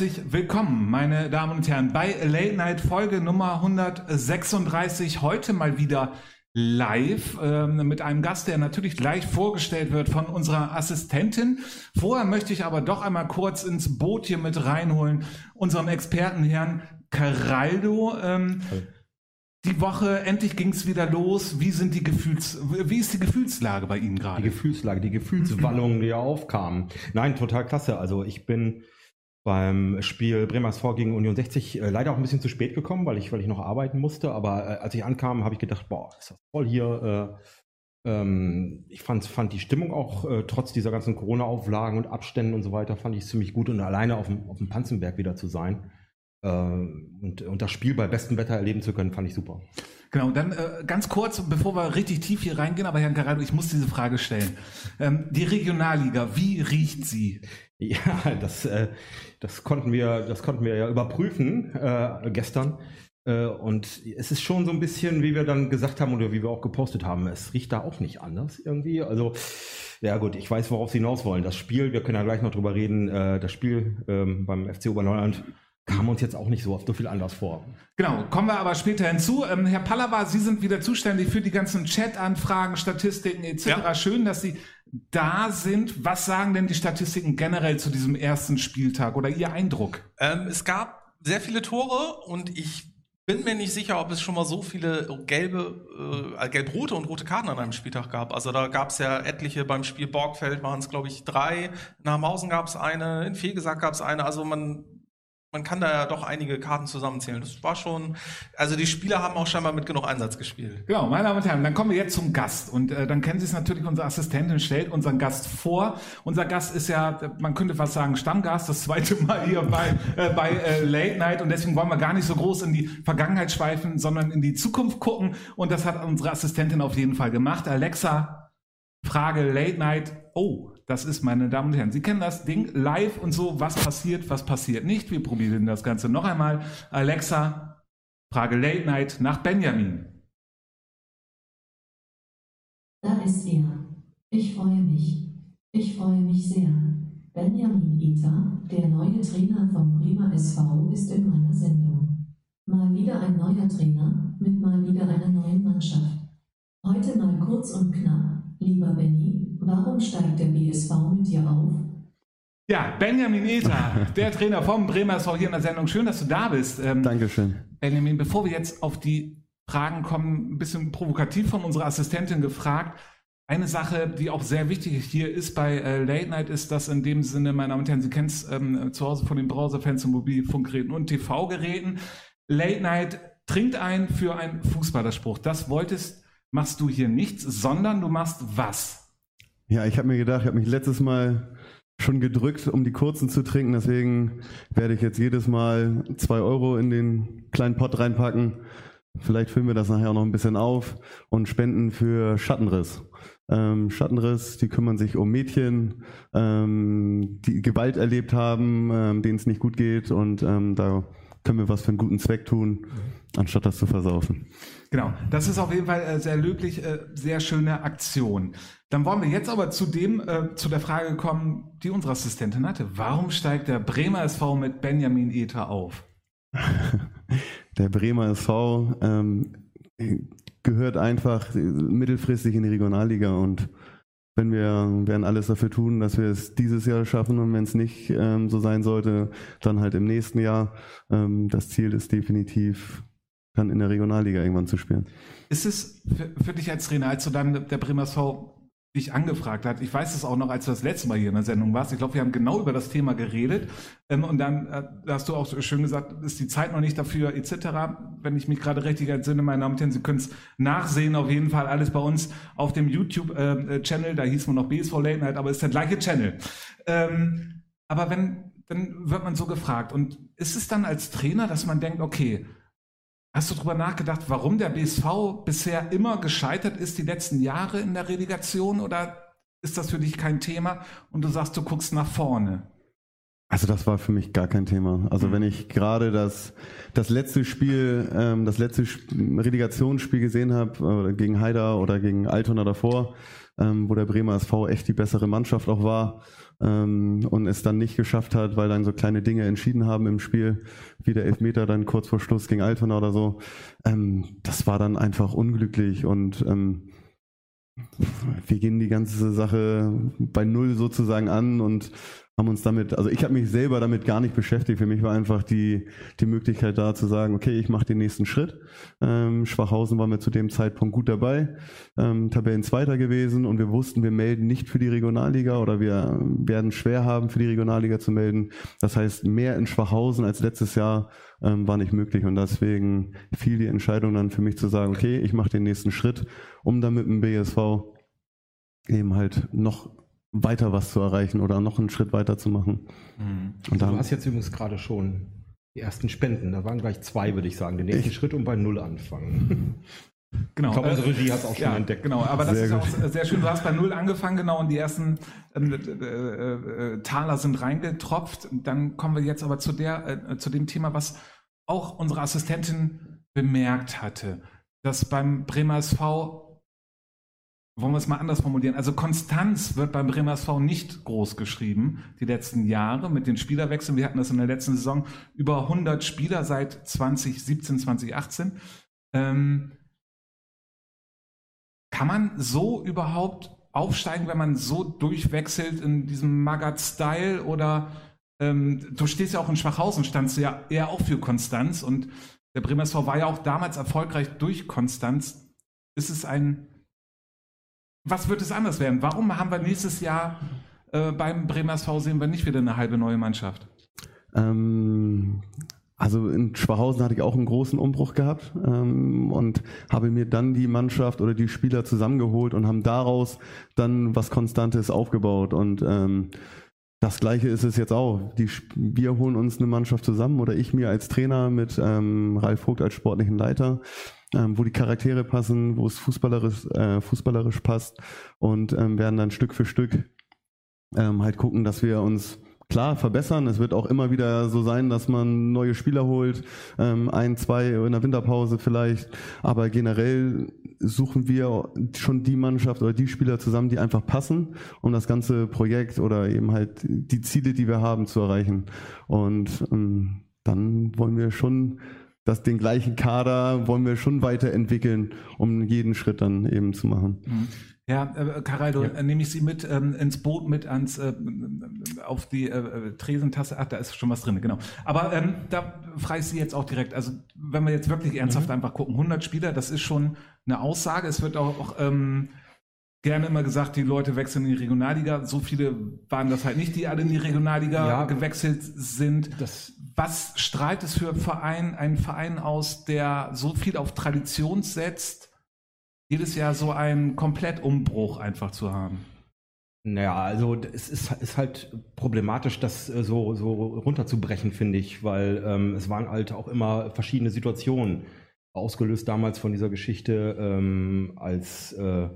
Herzlich willkommen, meine Damen und Herren, bei Late Night Folge Nummer 136. Heute mal wieder live äh, mit einem Gast, der natürlich gleich vorgestellt wird von unserer Assistentin. Vorher möchte ich aber doch einmal kurz ins Boot hier mit reinholen, unseren Experten Herrn Caraldo. Ähm, die Woche, endlich ging es wieder los. Wie sind die Gefühls, wie ist die Gefühlslage bei Ihnen gerade? Die Gefühlslage, die Gefühlswallung, die aufkam. Nein, total klasse. Also ich bin beim Spiel Bremers vor gegen Union 60 äh, leider auch ein bisschen zu spät gekommen, weil ich, weil ich noch arbeiten musste. Aber äh, als ich ankam, habe ich gedacht, boah, ist das toll hier. Äh, ähm, ich fand, fand die Stimmung auch äh, trotz dieser ganzen Corona-Auflagen und Abständen und so weiter, fand ich ziemlich gut und alleine auf dem, auf dem Panzenberg wieder zu sein. Äh, und, und das Spiel bei bestem Wetter erleben zu können, fand ich super. Genau, dann äh, ganz kurz, bevor wir richtig tief hier reingehen, aber Herrn Carrado, ich muss diese Frage stellen. Ähm, die Regionalliga, wie riecht sie? Ja, das, äh, das, konnten wir, das konnten wir ja überprüfen äh, gestern. Äh, und es ist schon so ein bisschen, wie wir dann gesagt haben oder wie wir auch gepostet haben, es riecht da auch nicht anders irgendwie. Also, ja gut, ich weiß, worauf Sie hinaus wollen. Das Spiel, wir können ja gleich noch drüber reden, äh, das Spiel ähm, beim FC Oberneuland kam uns jetzt auch nicht so oft so viel anders vor. Genau, kommen wir aber später hinzu. Ähm, Herr Pallava, Sie sind wieder zuständig für die ganzen Chat-Anfragen, Statistiken etc. Ja. Schön, dass Sie da sind. Was sagen denn die Statistiken generell zu diesem ersten Spieltag oder Ihr Eindruck? Ähm, es gab sehr viele Tore und ich bin mir nicht sicher, ob es schon mal so viele gelbe, äh, gelb-rote und rote Karten an einem Spieltag gab. Also da gab es ja etliche beim Spiel Borgfeld waren es, glaube ich, drei. In Hamhausen gab es eine, in Fegesack gab es eine. Also man man kann da ja doch einige Karten zusammenzählen. Das war schon, also die Spieler haben auch scheinbar mit genug Einsatz gespielt. Genau, meine Damen und Herren, dann kommen wir jetzt zum Gast. Und äh, dann kennen Sie es natürlich, unsere Assistentin stellt unseren Gast vor. Unser Gast ist ja, man könnte fast sagen, Stammgast, das zweite Mal hier bei, äh, bei äh, Late Night. Und deswegen wollen wir gar nicht so groß in die Vergangenheit schweifen, sondern in die Zukunft gucken. Und das hat unsere Assistentin auf jeden Fall gemacht. Alexa, Frage Late Night. Oh, das ist, meine Damen und Herren, Sie kennen das Ding live und so, was passiert, was passiert nicht. Wir probieren das Ganze noch einmal. Alexa, Frage Late Night nach Benjamin. Da ist er. Ich freue mich. Ich freue mich sehr. Benjamin Ita, der neue Trainer vom Bremer SV, ist in meiner Sendung. Mal wieder ein neuer Trainer mit mal wieder einer neuen Mannschaft. Heute mal kurz und knapp. Lieber Benny, Warum steigt der BSV mit dir auf? Ja, Benjamin Eta, der Trainer vom Bremer SV hier in der Sendung. Schön, dass du da bist. Ähm, Dankeschön. Benjamin, bevor wir jetzt auf die Fragen kommen, ein bisschen provokativ von unserer Assistentin gefragt. Eine Sache, die auch sehr wichtig hier ist bei äh, Late Night, ist, dass in dem Sinne, meine Damen und Herren, Sie kennen es ähm, zu Hause von den Browserfans und Mobilfunkgeräten und TV-Geräten. Late Night trinkt ein für einen Fußballerspruch. Das wolltest, machst du hier nichts, sondern du machst was? Ja, ich habe mir gedacht, ich habe mich letztes Mal schon gedrückt, um die kurzen zu trinken. Deswegen werde ich jetzt jedes Mal zwei Euro in den kleinen Pott reinpacken. Vielleicht füllen wir das nachher auch noch ein bisschen auf und spenden für Schattenriss. Ähm, Schattenriss, die kümmern sich um Mädchen, ähm, die Gewalt erlebt haben, ähm, denen es nicht gut geht und ähm, da können wir was für einen guten Zweck tun, anstatt das zu versaufen. Genau, das ist auf jeden Fall äh, sehr löblich, äh, sehr schöne Aktion. Dann wollen wir jetzt aber zu dem, äh, zu der Frage kommen, die unsere Assistentin hatte. Warum steigt der Bremer SV mit Benjamin Ether auf? Der Bremer SV ähm, gehört einfach mittelfristig in die Regionalliga und wenn wir werden alles dafür tun, dass wir es dieses Jahr schaffen und wenn es nicht ähm, so sein sollte, dann halt im nächsten Jahr. Ähm, das Ziel ist definitiv dann in der Regionalliga irgendwann zu spielen. Ist es für, für dich als Trainer, als du dann der Bremer SV dich angefragt hat. Ich weiß es auch noch, als du das letzte Mal hier in der Sendung warst. Ich glaube, wir haben genau über das Thema geredet. Ähm, und dann äh, hast du auch schön gesagt, ist die Zeit noch nicht dafür, etc. Wenn ich mich gerade richtig entsinne, meine Damen und Herren, Sie können es nachsehen, auf jeden Fall alles bei uns auf dem YouTube-Channel. da hieß man noch BSV Late Night, aber ist der gleiche Channel. Ähm, aber wenn, dann wird man so gefragt. Und ist es dann als Trainer, dass man denkt, okay, Hast du darüber nachgedacht, warum der BSV bisher immer gescheitert ist, die letzten Jahre in der Relegation? Oder ist das für dich kein Thema und du sagst, du guckst nach vorne? Also das war für mich gar kein Thema. Also Mhm. wenn ich gerade das, das letzte Spiel, ähm, das letzte Sp- Relegationsspiel gesehen habe, äh, gegen Haider oder gegen Altona davor, ähm, wo der Bremer SV echt die bessere Mannschaft auch war ähm, und es dann nicht geschafft hat, weil dann so kleine Dinge entschieden haben im Spiel, wie der Elfmeter dann kurz vor Schluss gegen Altona oder so, ähm, das war dann einfach unglücklich und ähm, wir gehen die ganze Sache bei Null sozusagen an und haben uns damit, also ich habe mich selber damit gar nicht beschäftigt. Für mich war einfach die, die Möglichkeit da zu sagen, okay, ich mache den nächsten Schritt. Ähm, Schwachhausen waren wir zu dem Zeitpunkt gut dabei, ähm, Tabellenzweiter gewesen und wir wussten, wir melden nicht für die Regionalliga oder wir werden schwer haben, für die Regionalliga zu melden. Das heißt, mehr in Schwachhausen als letztes Jahr ähm, war nicht möglich und deswegen fiel die Entscheidung dann für mich zu sagen, okay, ich mache den nächsten Schritt, um dann mit dem BSV eben halt noch weiter was zu erreichen oder noch einen Schritt weiter zu machen. Mhm. Und Du dann, hast jetzt übrigens gerade schon die ersten Spenden. Da waren gleich zwei, würde ich sagen. Den nächsten Ich- Schritt und bei Null anfangen. Genau. Ich glaube, unsere Regie hat es auch schon ja, entdeckt. Genau, aber das Sehr ist gut. auch sehr schön. Du hast bei Null angefangen, genau, und die ersten ähm, äh, äh, äh, Taler sind reingetropft. Dann kommen wir jetzt aber zu, der, äh, zu dem Thema, was auch unsere Assistentin bemerkt hatte, dass beim Bremer SV, wollen wir es mal anders formulieren, also Konstanz wird beim Bremer SV nicht groß geschrieben, die letzten Jahre mit den Spielerwechseln. Wir hatten das in der letzten Saison über 100 Spieler seit 2017, 2018. Ähm, kann man so überhaupt aufsteigen, wenn man so durchwechselt in diesem Magat-Style? Oder ähm, du stehst ja auch in Schwachhausen, standst du ja eher auch für Konstanz und der Bremer SV war ja auch damals erfolgreich durch Konstanz. Ist es ein. Was wird es anders werden? Warum haben wir nächstes Jahr äh, beim Bremer SV sehen wir nicht wieder eine halbe neue Mannschaft? ähm, also in Schwachhausen hatte ich auch einen großen Umbruch gehabt ähm, und habe mir dann die Mannschaft oder die Spieler zusammengeholt und haben daraus dann was Konstantes aufgebaut und ähm, das gleiche ist es jetzt auch. Die, wir holen uns eine Mannschaft zusammen oder ich mir als Trainer mit ähm, Ralf Vogt als sportlichen Leiter, ähm, wo die Charaktere passen, wo es fußballerisch, äh, fußballerisch passt und ähm, werden dann Stück für Stück ähm, halt gucken, dass wir uns klar verbessern. Es wird auch immer wieder so sein, dass man neue Spieler holt, ähm, ein, zwei in der Winterpause vielleicht. Aber generell suchen wir schon die Mannschaft oder die Spieler zusammen, die einfach passen, um das ganze Projekt oder eben halt die Ziele, die wir haben, zu erreichen. Und ähm, dann wollen wir schon dass den gleichen Kader wollen wir schon weiterentwickeln, um jeden Schritt dann eben zu machen. Ja, äh, Caraldo, Ja. nehme ich Sie mit ähm, ins Boot, mit ans äh, auf die äh, Tresentasse. Ach, da ist schon was drin, genau. Aber ähm, da frage ich Sie jetzt auch direkt. Also, wenn wir jetzt wirklich ernsthaft Mhm. einfach gucken, 100 Spieler, das ist schon eine Aussage. Es wird auch, auch ähm, gerne immer gesagt, die Leute wechseln in die Regionalliga. So viele waren das halt nicht, die alle in die Regionalliga Ja. gewechselt sind. Was strahlt es für Verein, einen Verein aus, der so viel auf Tradition setzt, jedes Jahr so einen Komplettumbruch einfach zu haben? naja, also es ist, ist halt problematisch, das äh, so, so runterzubrechen, finde ich, weil ähm, es waren halt auch immer verschiedene Situationen. Ausgelöst damals von dieser Geschichte, ähm, als, äh,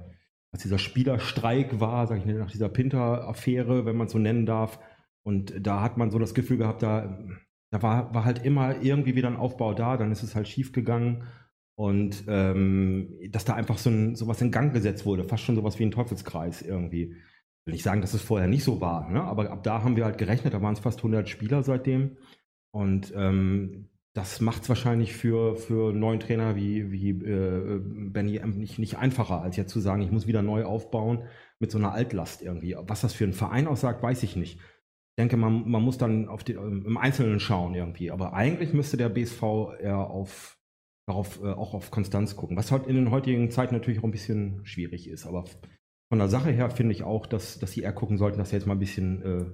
als dieser Spielerstreik war, sag ich nach dieser Pinter-Affäre, wenn man es so nennen darf. Und da hat man so das Gefühl gehabt, da, da war, war halt immer irgendwie wieder ein Aufbau da, dann ist es halt schief gegangen. Und ähm, dass da einfach so ein, sowas in Gang gesetzt wurde, fast schon sowas wie ein Teufelskreis irgendwie. Ich will nicht sagen, dass es vorher nicht so war, ne? aber ab da haben wir halt gerechnet, da waren es fast 100 Spieler seitdem. Und ähm, das macht es wahrscheinlich für, für neuen Trainer wie, wie äh, Benny nicht, nicht einfacher, als jetzt zu sagen, ich muss wieder neu aufbauen mit so einer Altlast irgendwie. Was das für einen Verein aussagt, weiß ich nicht. Ich denke, man, man muss dann auf die, im Einzelnen schauen irgendwie. Aber eigentlich müsste der BSV eher auf, darauf, äh, auch auf Konstanz gucken. Was halt in den heutigen Zeiten natürlich auch ein bisschen schwierig ist. Aber von der Sache her finde ich auch, dass, dass sie eher gucken sollten, dass sie jetzt mal ein bisschen, äh,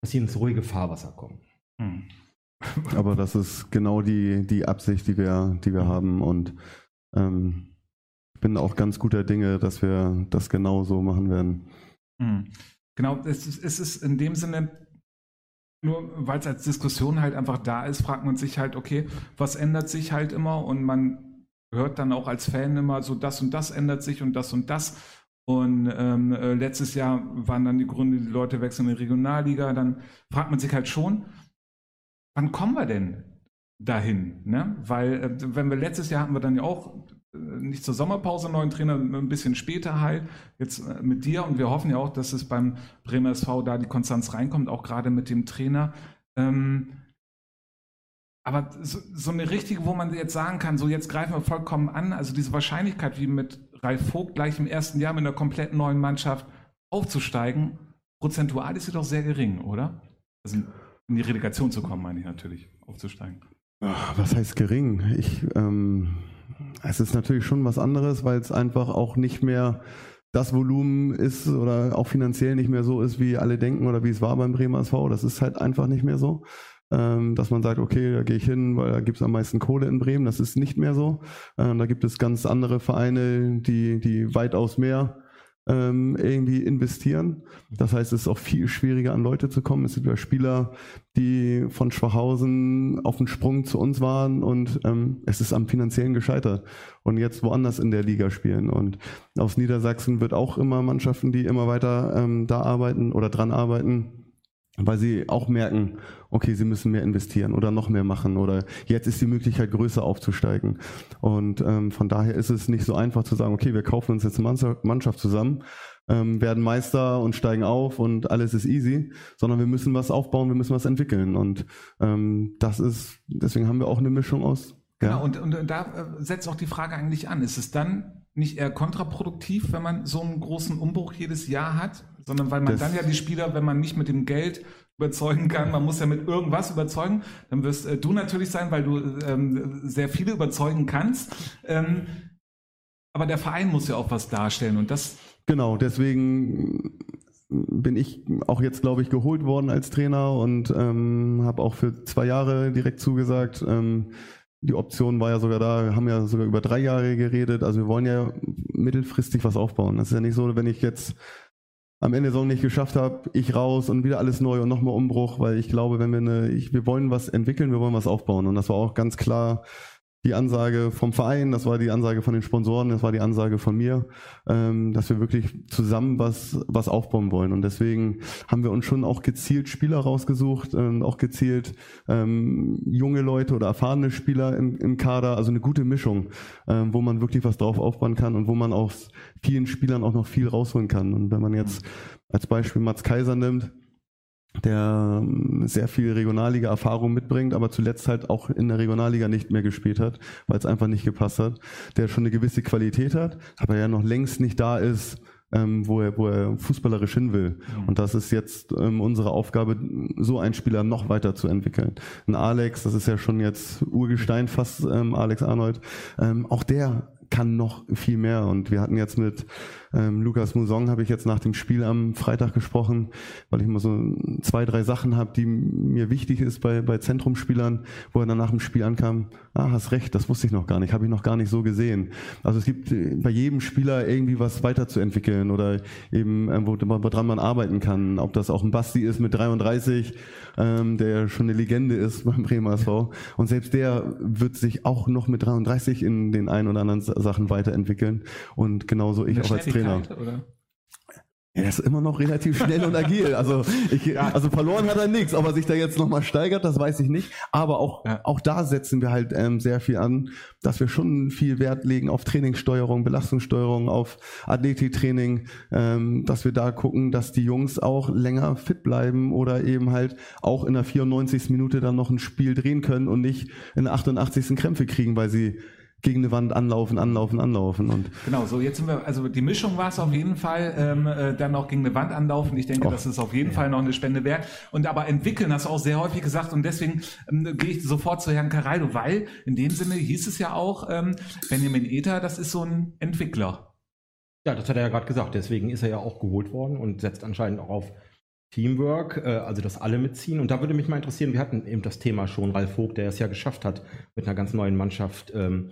dass sie ins ruhige Fahrwasser kommen. Hm. Aber das ist genau die, die Absicht, die wir, die wir haben. Und ähm, ich bin auch ganz guter Dinge, dass wir das genau so machen werden. Hm. Genau, es ist, es ist in dem Sinne, nur weil es als Diskussion halt einfach da ist, fragt man sich halt, okay, was ändert sich halt immer und man hört dann auch als Fan immer so, das und das ändert sich und das und das. Und ähm, äh, letztes Jahr waren dann die Gründe, die Leute wechseln in die Regionalliga. Dann fragt man sich halt schon, wann kommen wir denn dahin? Ne? Weil, äh, wenn wir letztes Jahr hatten wir dann ja auch nicht zur Sommerpause einen neuen Trainer, ein bisschen später halt, jetzt äh, mit dir. Und wir hoffen ja auch, dass es beim Bremer SV da die Konstanz reinkommt, auch gerade mit dem Trainer. Ähm, aber so, so, eine richtige, wo man jetzt sagen kann, so jetzt greifen wir vollkommen an, also diese Wahrscheinlichkeit, wie mit Ralf Vogt gleich im ersten Jahr mit einer komplett neuen Mannschaft aufzusteigen, prozentual ist sie doch sehr gering, oder? Also in die Relegation zu kommen, meine ich natürlich, aufzusteigen. Was heißt gering? Ich, ähm, es ist natürlich schon was anderes, weil es einfach auch nicht mehr das Volumen ist oder auch finanziell nicht mehr so ist, wie alle denken oder wie es war beim Bremer SV. Das ist halt einfach nicht mehr so ähm, dass man sagt, okay, da gehe ich hin, weil da gibt es am meisten Kohle in Bremen. Das ist nicht mehr so. Ähm, da gibt es ganz andere Vereine, die, die weitaus mehr ähm, irgendwie investieren. Das heißt, es ist auch viel schwieriger an Leute zu kommen. Es gibt ja Spieler, die von Schwachhausen auf den Sprung zu uns waren und ähm, es ist am finanziellen gescheitert und jetzt woanders in der Liga spielen. Und aus Niedersachsen wird auch immer Mannschaften, die immer weiter ähm, da arbeiten oder dran arbeiten, weil sie auch merken, okay, sie müssen mehr investieren oder noch mehr machen oder jetzt ist die Möglichkeit größer aufzusteigen. Und ähm, von daher ist es nicht so einfach zu sagen, okay, wir kaufen uns jetzt eine Mannschaft zusammen, ähm, werden Meister und steigen auf und alles ist easy, sondern wir müssen was aufbauen, wir müssen was entwickeln. Und ähm, das ist, deswegen haben wir auch eine Mischung aus. Ja. Genau, und, und da äh, setzt auch die Frage eigentlich an. Ist es dann nicht eher kontraproduktiv, wenn man so einen großen Umbruch jedes Jahr hat, sondern weil man das dann ja die Spieler, wenn man nicht mit dem Geld überzeugen kann, man muss ja mit irgendwas überzeugen, dann wirst äh, du natürlich sein, weil du ähm, sehr viele überzeugen kannst. Ähm, aber der Verein muss ja auch was darstellen und das. Genau, deswegen bin ich auch jetzt, glaube ich, geholt worden als Trainer und ähm, habe auch für zwei Jahre direkt zugesagt. Ähm, die Option war ja sogar da, haben ja sogar über drei Jahre geredet. Also wir wollen ja mittelfristig was aufbauen. Das ist ja nicht so, wenn ich jetzt am Ende so nicht geschafft habe, ich raus und wieder alles neu und nochmal Umbruch, weil ich glaube, wenn wir eine, ich, wir wollen was entwickeln, wir wollen was aufbauen. Und das war auch ganz klar die Ansage vom Verein, das war die Ansage von den Sponsoren, das war die Ansage von mir, ähm, dass wir wirklich zusammen was, was aufbauen wollen. Und deswegen haben wir uns schon auch gezielt Spieler rausgesucht und auch gezielt ähm, junge Leute oder erfahrene Spieler im, im Kader, also eine gute Mischung, ähm, wo man wirklich was drauf aufbauen kann und wo man aus vielen Spielern auch noch viel rausholen kann. Und wenn man jetzt als Beispiel Mats Kaiser nimmt, der ähm, sehr viel Regionalliga-Erfahrung mitbringt, aber zuletzt halt auch in der Regionalliga nicht mehr gespielt hat, weil es einfach nicht gepasst hat, der schon eine gewisse Qualität hat, aber ja noch längst nicht da ist, ähm, wo, er, wo er fußballerisch hin will. Mhm. Und das ist jetzt ähm, unsere Aufgabe, so einen Spieler noch weiter zu entwickeln. Ein Alex, das ist ja schon jetzt Urgestein fast, ähm, Alex Arnold, ähm, auch der kann noch viel mehr. Und wir hatten jetzt mit ähm, Lukas Musong, habe ich jetzt nach dem Spiel am Freitag gesprochen, weil ich immer so zwei, drei Sachen habe, die mir wichtig ist bei, bei Zentrumspielern, wo er dann nach dem Spiel ankam, ah, hast recht, das wusste ich noch gar nicht, habe ich noch gar nicht so gesehen. Also es gibt äh, bei jedem Spieler irgendwie was weiterzuentwickeln oder eben, ähm, woran man arbeiten kann. Ob das auch ein Basti ist mit 33, ähm, der schon eine Legende ist beim Bremer SV. Und selbst der wird sich auch noch mit 33 in den ein oder anderen Sachen weiterentwickeln. Und genauso ich auch als Trainer. Oder? Er ist immer noch relativ schnell und agil. Also, ich, ja. also verloren hat er nichts. Ob er sich da jetzt nochmal steigert, das weiß ich nicht. Aber auch, ja. auch da setzen wir halt ähm, sehr viel an, dass wir schon viel Wert legen auf Trainingssteuerung, Belastungssteuerung, auf Athletiktraining, ähm, dass wir da gucken, dass die Jungs auch länger fit bleiben oder eben halt auch in der 94. Minute dann noch ein Spiel drehen können und nicht in der 88. Krämpfe kriegen, weil sie gegen eine Wand anlaufen, anlaufen, anlaufen. Und genau, so jetzt sind wir, also die Mischung war es auf jeden Fall, ähm, äh, dann auch gegen eine Wand anlaufen. Ich denke, oh. das ist auf jeden ja. Fall noch eine Spende wert. Und aber entwickeln hast du auch sehr häufig gesagt und deswegen ähm, gehe ich sofort zu Herrn Caraldo, weil in dem Sinne hieß es ja auch, ähm, Benjamin Ether, das ist so ein Entwickler. Ja, das hat er ja gerade gesagt. Deswegen ist er ja auch geholt worden und setzt anscheinend auch auf Teamwork, äh, also dass alle mitziehen. Und da würde mich mal interessieren, wir hatten eben das Thema schon, Ralf Vogt, der es ja geschafft hat, mit einer ganz neuen Mannschaft ähm,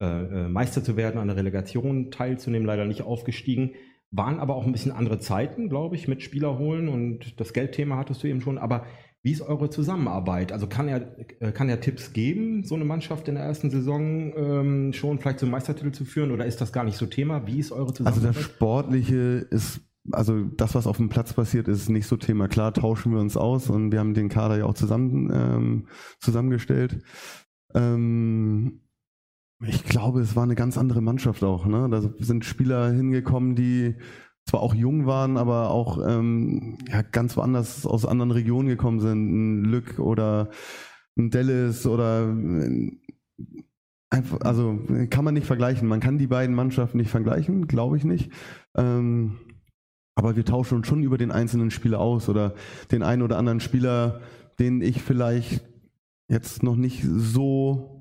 äh, äh, Meister zu werden, an der Relegation teilzunehmen, leider nicht aufgestiegen. Waren aber auch ein bisschen andere Zeiten, glaube ich, mit Spieler holen und das Geldthema hattest du eben schon. Aber Wie ist eure Zusammenarbeit? Also kann er, äh, kann er Tipps geben, so eine Mannschaft in der ersten Saison ähm, schon vielleicht zum Meistertitel zu führen oder ist das gar nicht so Thema? Wie ist eure Also Zusammenarbeit? das Sportliche ist, also das, was auf dem Platz passiert, ist nicht so Thema. Klar tauschen wir uns aus und wir haben den Kader ja auch zusammen, ähm, zusammengestellt. Ähm, ich glaube, es war eine ganz andere Mannschaft auch. Ne? Da sind Spieler hingekommen, die zwar auch jung waren, aber auch ähm, ja, ganz woanders aus anderen Regionen gekommen sind. Ein Lück oder ein Dallas oder ein- einfach, also kann man nicht vergleichen. Man kann die beiden Mannschaften nicht vergleichen, glaube ich nicht. Ähm, aber wir tauschen uns schon über den einzelnen Spieler aus oder den einen oder anderen Spieler, den ich vielleicht jetzt noch nicht so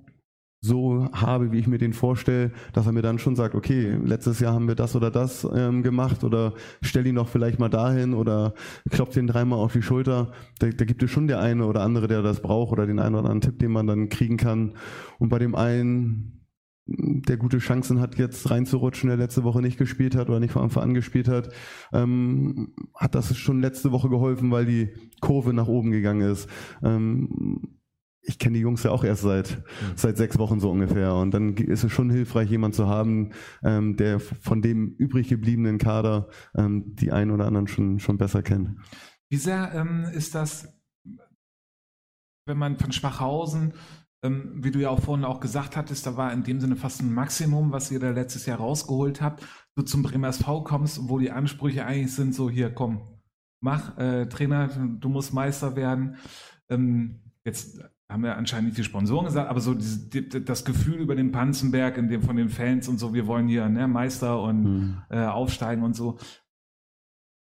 so habe, wie ich mir den vorstelle, dass er mir dann schon sagt, okay, letztes Jahr haben wir das oder das ähm, gemacht oder stell ihn doch vielleicht mal dahin oder klopft den dreimal auf die Schulter. Da, da gibt es schon der eine oder andere, der das braucht oder den einen oder anderen Tipp, den man dann kriegen kann. Und bei dem einen, der gute Chancen hat, jetzt reinzurutschen, der letzte Woche nicht gespielt hat oder nicht von Anfang an gespielt hat, ähm, hat das schon letzte Woche geholfen, weil die Kurve nach oben gegangen ist. Ähm, ich kenne die Jungs ja auch erst seit, seit sechs Wochen so ungefähr. Und dann ist es schon hilfreich, jemand zu haben, ähm, der von dem übrig gebliebenen Kader ähm, die einen oder anderen schon, schon besser kennt. Wie sehr ähm, ist das, wenn man von Schwachhausen, ähm, wie du ja auch vorhin auch gesagt hattest, da war in dem Sinne fast ein Maximum, was ihr da letztes Jahr rausgeholt habt, du zum Bremer SV kommst, wo die Ansprüche eigentlich sind, so hier, komm, mach, äh, Trainer, du musst Meister werden. Ähm, jetzt haben wir anscheinend nicht die Sponsoren gesagt, aber so dieses, die, das Gefühl über den Panzenberg, in dem von den Fans und so, wir wollen hier ne, Meister und Hm. äh, aufsteigen und so.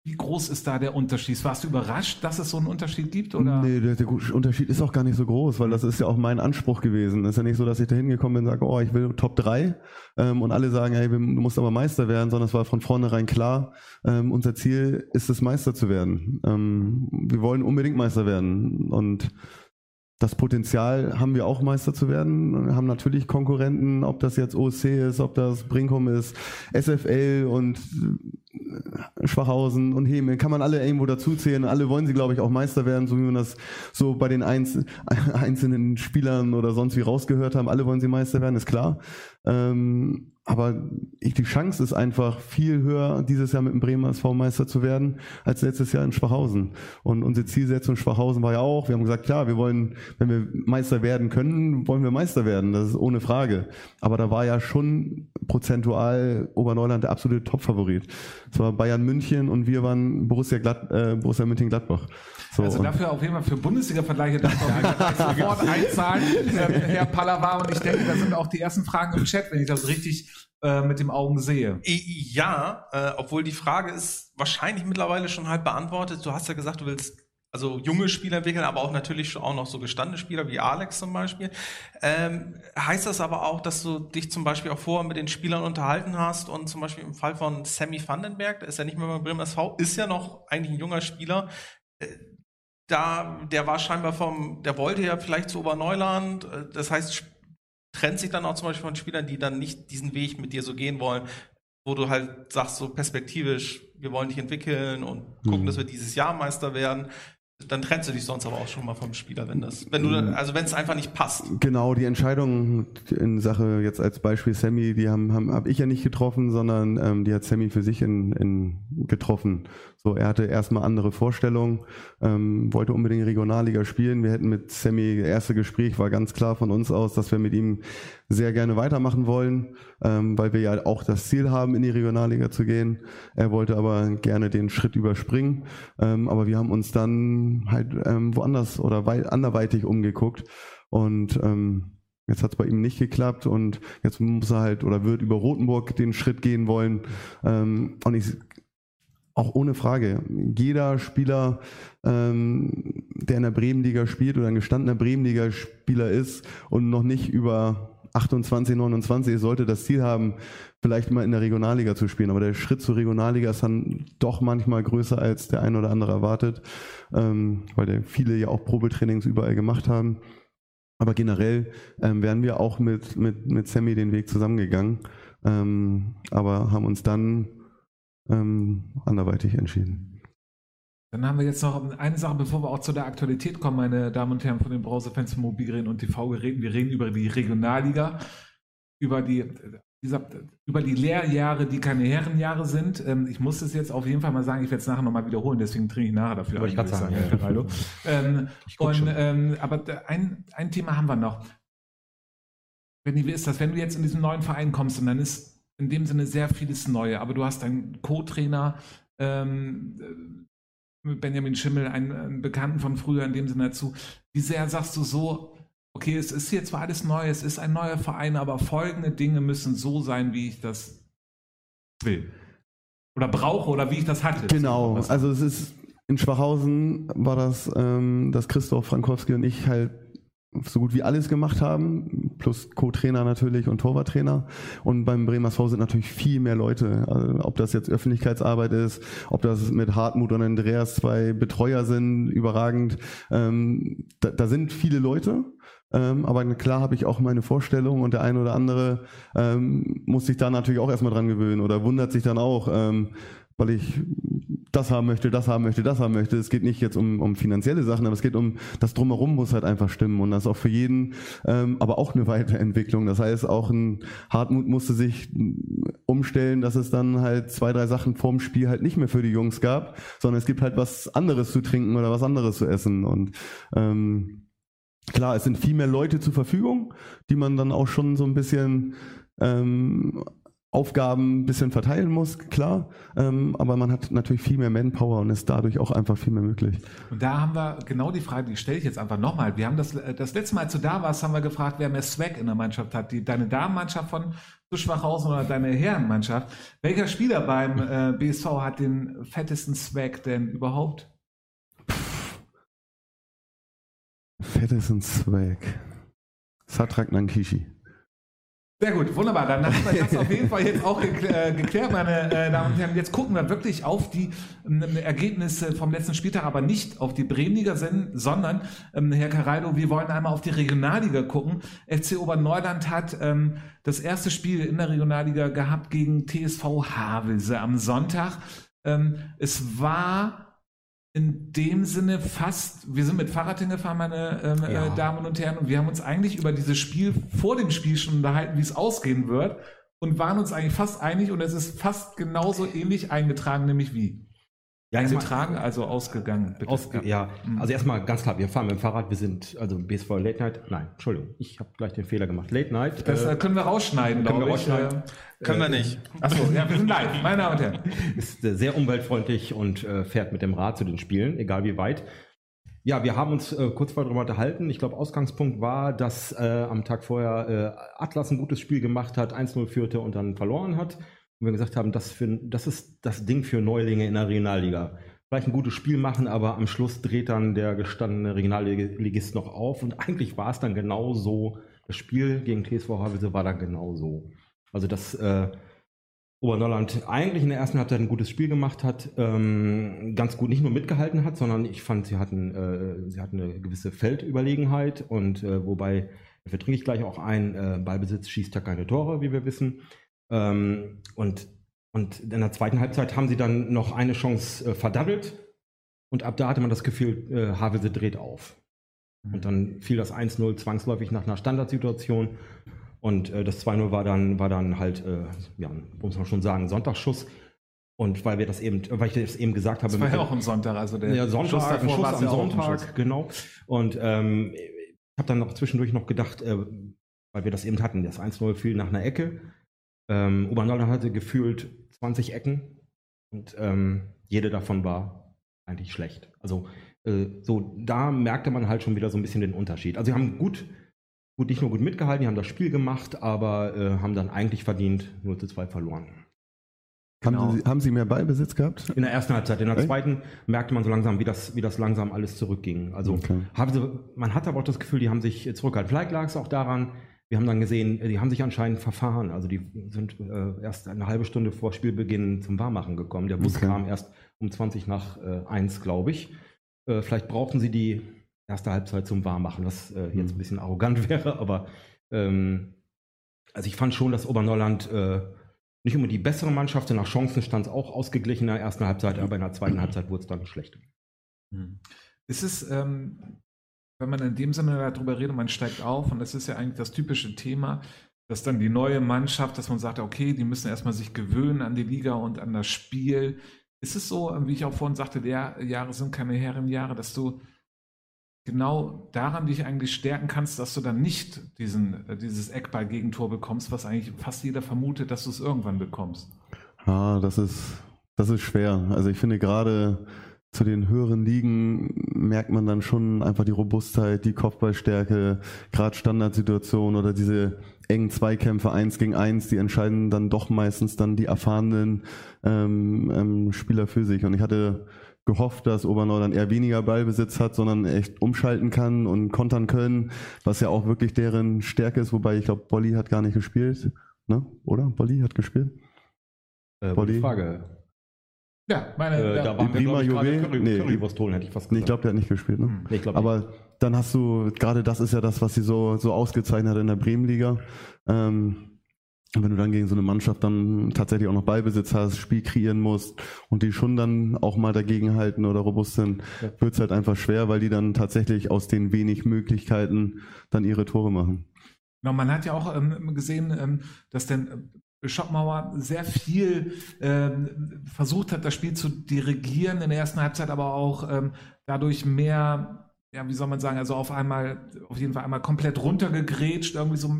Wie groß ist da der Unterschied? Warst du überrascht, dass es so einen Unterschied gibt? Oder? Nee, der, der Unterschied ist auch gar nicht so groß, weil das ist ja auch mein Anspruch gewesen. Es ist ja nicht so, dass ich da hingekommen bin und sage, oh, ich will Top 3 ähm, und alle sagen, hey, du musst aber Meister werden, sondern es war von vornherein klar, ähm, unser Ziel ist es, Meister zu werden. Ähm, wir wollen unbedingt Meister werden und das Potenzial haben wir auch Meister zu werden. Wir haben natürlich Konkurrenten, ob das jetzt OSC ist, ob das Brinkum ist, SFL und äh, Schwachhausen und Hemel, kann man alle irgendwo dazuzählen. Alle wollen sie, glaube ich, auch Meister werden, so wie man das so bei den einz einzelnen Spielern oder sonst wie rausgehört haben. Alle wollen sie Meister werden, ist klar. Ähm, aber ich, die Chance ist einfach viel höher, dieses Jahr mit dem Bremer SV Meister zu werden, als letztes Jahr in Schwachhausen. Und unsere Zielsetzung in Schwachhausen war ja auch, wir haben gesagt, klar, wir wollen, wenn wir Meister werden können, wollen wir Meister werden. Das ist ohne Frage. Aber da war ja schon prozentual Oberneuland der absolute Topfavorit. Es war Bayern München und wir waren Borussia, Glatt, äh, Borussia München-Gladbach. So, Also dafür auf jeden Fall für Bundesliga-Vergleiche darf man sofort einzahlen, ähm, Herr Pallava. Und ich denke, da sind auch die ersten Fragen im Chat, wenn ich das richtig äh, mit den Augen sehe. Ja, äh, obwohl die Frage ist wahrscheinlich mittlerweile schon halb beantwortet. Du hast ja gesagt, du willst also junge Spieler entwickeln, aber auch natürlich auch noch so gestandene Spieler wie Alex zum Beispiel. Ähm, heißt das aber auch, dass du dich zum Beispiel auch vorher mit den Spielern unterhalten hast und zum Beispiel im Fall von Sammy Vandenberg, der ist ja nicht mehr beim Bremer SV, ist ja noch eigentlich ein junger Spieler. Äh, da, der war scheinbar vom, der wollte ja vielleicht zu Oberneuland, äh, das heißt, trennt sich dann auch zum Beispiel von Spielern, die dann nicht diesen Weg mit dir so gehen wollen, wo du halt sagst, so perspektivisch, wir wollen dich entwickeln und gucken, Mhm. dass wir dieses Jahr Meister werden. Dann trennst du dich sonst aber auch schon mal vom Spieler, wenn das, wenn du, dann- also wenn es einfach nicht passt. Genau, die Entscheidung in Sache jetzt als Beispiel Sammy, die haben, haben habe ich ja nicht getroffen, sondern ähm, die hat Sammy für sich in, in getroffen. So, er hatte erstmal andere Vorstellungen, ähm, wollte unbedingt Regionalliga spielen. Wir hätten mit Sammy, erste Gespräch war ganz klar von uns aus, dass wir mit ihm sehr gerne weitermachen wollen, ähm, weil wir ja auch das Ziel haben, in die Regionalliga zu gehen. Er wollte aber gerne den Schritt überspringen, ähm, aber wir haben uns dann halt ähm, woanders oder wei anderweitig umgeguckt und ähm, Jetzt hat es bei ihm nicht geklappt und jetzt muss er halt oder wird über Rothenburg den Schritt gehen wollen. Ähm, und ich, auch ohne Frage, jeder Spieler, ähm, der in der Bremenliga spielt oder ein gestandener Bremenliga-Spieler ist und noch nicht über 28, 29 sollte das Ziel haben, vielleicht mal in der Regionalliga zu spielen. Aber der Schritt zur Regionalliga ist dann doch manchmal größer, als der ein oder andere erwartet, ähm, weil viele ja auch Probetrainings überall gemacht haben. Aber generell ähm, wären wir auch mit, mit, mit Sammy den Weg zusammengegangen, ähm, aber haben uns dann ähm, anderweitig entschieden. Dann haben wir jetzt noch eine Sache, bevor wir auch zu der Aktualität kommen, meine Damen und Herren von den Browserfans, Mobilgeräten und TV-Geräten. Wir reden über die Regionalliga, über die, dieser, über die Lehrjahre, die keine Herrenjahre sind. Ähm, ich muss es jetzt auf jeden Fall mal sagen, ich werde es nachher nochmal wiederholen, deswegen trinke ich nachher dafür. Wollte ich sagen, Herr Rallo. ähm, und, schon. ähm, aber ein, ein Thema haben wir noch. Benni, wie ist das, wenn du jetzt in diesen neuen Verein kommst und dann ist in dem Sinne sehr vieles Neue, aber du hast einen Co-Trainer, ähm, mit Benjamin Schimmel, einen, einen Bekannten von früher in dem Sinne dazu. Wie sehr sagst du so, okay, es ist hier zwar alles neu, es ist ein neuer Verein, aber folgende Dinge müssen so sein, wie ich das will. Oder brauche oder wie ich das hatte. Genau, also es ist in Schwachhausen war das, ähm, dass Christoph Frankowski und ich halt so gut wie alles gemacht haben, plus Co-Trainer natürlich und Torwarttrainer. Und beim Bremer SV sind natürlich viel mehr Leute. Also ob das jetzt Öffentlichkeitsarbeit ist, ob das mit Hartmut und Andreas zwei Betreuer sind, überragend. Ähm, da, da sind viele Leute. Ähm, aber klar habe ich auch meine Vorstellung und der eine oder andere ähm, muss sich da natürlich auch erstmal dran gewöhnen oder wundert sich dann auch, ähm, weil ich das haben möchte, das haben möchte, das haben möchte. Es geht nicht jetzt um, um finanzielle Sachen, aber es geht um das Drumherum muss halt einfach stimmen und das ist auch für jeden, ähm, aber auch eine Weiterentwicklung. Das heißt, auch ein Hartmut musste sich umstellen, dass es dann halt zwei, drei Sachen vorm Spiel halt nicht mehr für die Jungs gab, sondern es gibt halt was anderes zu trinken oder was anderes zu essen und ähm, Klar, es sind viel mehr Leute zur Verfügung, die man dann auch schon so ein bisschen ähm, Aufgaben ein bisschen verteilen muss, klar. Ähm, aber man hat natürlich viel mehr Manpower und ist dadurch auch einfach viel mehr möglich. Und da haben wir genau die Frage, die stelle ich jetzt einfach nochmal. Wir haben das, äh, das letzte Mal, als du da warst, haben wir gefragt, wer mehr Swag in der Mannschaft hat. Die, deine Damenmannschaft von Schwachhausen oder deine Herrenmannschaft. Welcher Spieler beim äh, BSV hat den fettesten Swag denn überhaupt? Fettesten Swag. Satrak Nankishi. Sehr gut, wunderbar. Dann haben wir das auf jeden Fall jetzt auch äh, geklärt, meine äh, Damen und Herren. Jetzt gucken wir wirklich auf die ähm, Ergebnisse vom letzten Spieltag, aber nicht auf die Bremenliga, sondern, ähm, Herr Caraldo, wir wollen einmal auf die Regionalliga gucken. FC Oberneuland hat ähm, das erste Spiel in der Regionalliga gehabt gegen TSV Havelse am Sonntag. Es war in dem Sinne fast, wir sind mit Fahrrad hingefahren, meine ähm, Ja. äh, Damen und Herren, und wir haben uns eigentlich über dieses Spiel vor dem Spiel schon unterhalten, wie es ausgehen wird, und waren uns eigentlich fast einig, und es ist fast genauso ähnlich eingetragen, nämlich wie. Ja, erstmal- eingetragen, also ausgegangen. Bitte. Aus, ja, Mhm. also erstmal ganz klar, wir fahren mit dem Fahrrad, wir sind, also BSV Late Night, nein, Entschuldigung, ich habe gleich den Fehler gemacht. Late Night. Das äh, äh, können wir rausschneiden, können wir glaube ich. rausschneiden. Äh, Können wir äh, nicht. Achso, ja, wir sind live, meine Damen und Herren. ist äh, sehr umweltfreundlich und äh, fährt mit dem Rad zu den Spielen, egal wie weit. Ja, wir haben uns äh, kurz vorher darüber unterhalten. Ich glaube, Ausgangspunkt war, dass äh, am Tag vorher äh, Atlas ein gutes Spiel gemacht hat, 1-0 führte und dann verloren hat. Und wir gesagt haben, das, für, das ist das Ding für Neulinge in der Regionalliga. Vielleicht ein gutes Spiel machen, aber am Schluss dreht dann der gestandene Regionalligist noch auf. Und eigentlich war es dann genau so. Das Spiel gegen TSV Havelse war dann genau so. Also das äh, Oberneuland eigentlich in der ersten Halbzeit ein gutes Spiel gemacht hat, ähm, ganz gut nicht nur mitgehalten hat, sondern ich fand, sie hatten, äh, sie hatten eine gewisse Feldüberlegenheit und äh, wobei, dafür trinke ich gleich auch ein, äh, Ballbesitz schießt ja keine Tore, wie wir wissen. Ähm, und, und in der zweiten Halbzeit haben sie dann noch eine Chance äh, verdaddelt und ab da hatte man das Gefühl, äh, Havelse dreht auf. Und dann fiel das 1-0 zwangsläufig nach einer Standardsituation. Und äh, das 2-0 war dann, war dann halt, äh, ja, muss man schon sagen, Sonntagsschuss. Und weil wir das eben, weil ich das eben gesagt habe, Das war ja auch am Sonntag, also der ja, Sonntag, ein davor Schuss am ja Sonntag, Schuss. genau. Und ähm, ich habe dann noch zwischendurch noch gedacht, äh, weil wir das eben hatten, das 1-0 fiel nach einer Ecke. Ähm, Oberneuland hatte gefühlt 20 Ecken und ähm, jede davon war eigentlich schlecht. Also äh, so, da merkte man halt schon wieder so ein bisschen den Unterschied. Also sie haben gut, gut nicht nur gut mitgehalten, die haben das Spiel gemacht, aber äh, haben dann eigentlich verdient 0 zu 2 verloren. Genau. Haben, Sie, haben Sie mehr Ballbesitz gehabt? In der ersten Halbzeit. In der Echt? zweiten merkte man so langsam, wie das, wie das langsam alles zurückging. Also Okay. haben sie, man hat aber auch das Gefühl, die haben sich zurückgehalten. Vielleicht lag es auch daran, wir haben dann gesehen, die haben sich anscheinend verfahren. Also die sind äh, erst eine halbe Stunde vor Spielbeginn zum Warmmachen gekommen. Der Bus Okay. kam erst um 20 nach äh, 1, glaube ich. Äh, vielleicht brauchten sie die erste Halbzeit zum Warmmachen, was äh, jetzt Mhm. ein bisschen arrogant wäre, aber ähm, also ich fand schon, dass Oberneuland äh, nicht immer die bessere Mannschaft, denn nach Chancen stand es auch ausgeglichen in der ersten Halbzeit, aber in der zweiten Halbzeit wurde es dann schlechter. Hm. Ist es, ähm, wenn man in dem Sinne darüber redet, man steigt auf und das ist ja eigentlich das typische Thema, dass dann die neue Mannschaft, dass man sagt, okay, die müssen erstmal sich gewöhnen an die Liga und an das Spiel. Ist es so, wie ich auch vorhin sagte, der Jahre sind keine Herrenjahre, dass du genau daran dich eigentlich stärken kannst, dass du dann nicht diesen, äh, dieses Eckball-Gegentor bekommst, was eigentlich fast jeder vermutet, dass du es irgendwann bekommst. Ja, das ist, das ist schwer. Also ich finde gerade zu den höheren Ligen merkt man dann schon einfach die Robustheit, die Kopfballstärke, gerade Standardsituationen oder diese engen Zweikämpfe eins gegen eins, die entscheiden dann doch meistens dann die erfahrenen ähm, ähm, Spieler für sich. Und ich hatte gehofft, dass Obernordern eher weniger Ballbesitz hat, sondern echt umschalten kann und kontern können, was ja auch wirklich deren Stärke ist, wobei ich glaube, Bolli hat gar nicht gespielt, ne? Oder? Bolli hat gespielt? Äh, Bolli? Frage. Ja, meine, Äh, ja, da waren wir, Prima glaube ich, Juwel? Curry, Nee. Currywurst holen, hätte ich fast Nee, ich gesagt. glaube, der hat nicht gespielt, ne? Hm. Nee, ich glaub Aber dann hast du, gerade das ist ja das, was sie so, so ausgezeichnet hat in der Bremenliga. Ähm, wenn du dann gegen so eine Mannschaft dann tatsächlich auch noch Ballbesitz hast, Spiel kreieren musst und die schon dann auch mal dagegen halten oder robust sind, Ja. wird's halt einfach schwer, weil die dann tatsächlich aus den wenig Möglichkeiten dann ihre Tore machen. Genau, man hat ja auch ähm, gesehen, ähm, dass denn Schoppmauer sehr viel ähm, versucht hat, das Spiel zu dirigieren in der ersten Halbzeit, aber auch ähm, dadurch mehr, ja, wie soll man sagen, also auf einmal, auf jeden Fall einmal komplett runtergegrätscht, irgendwie so,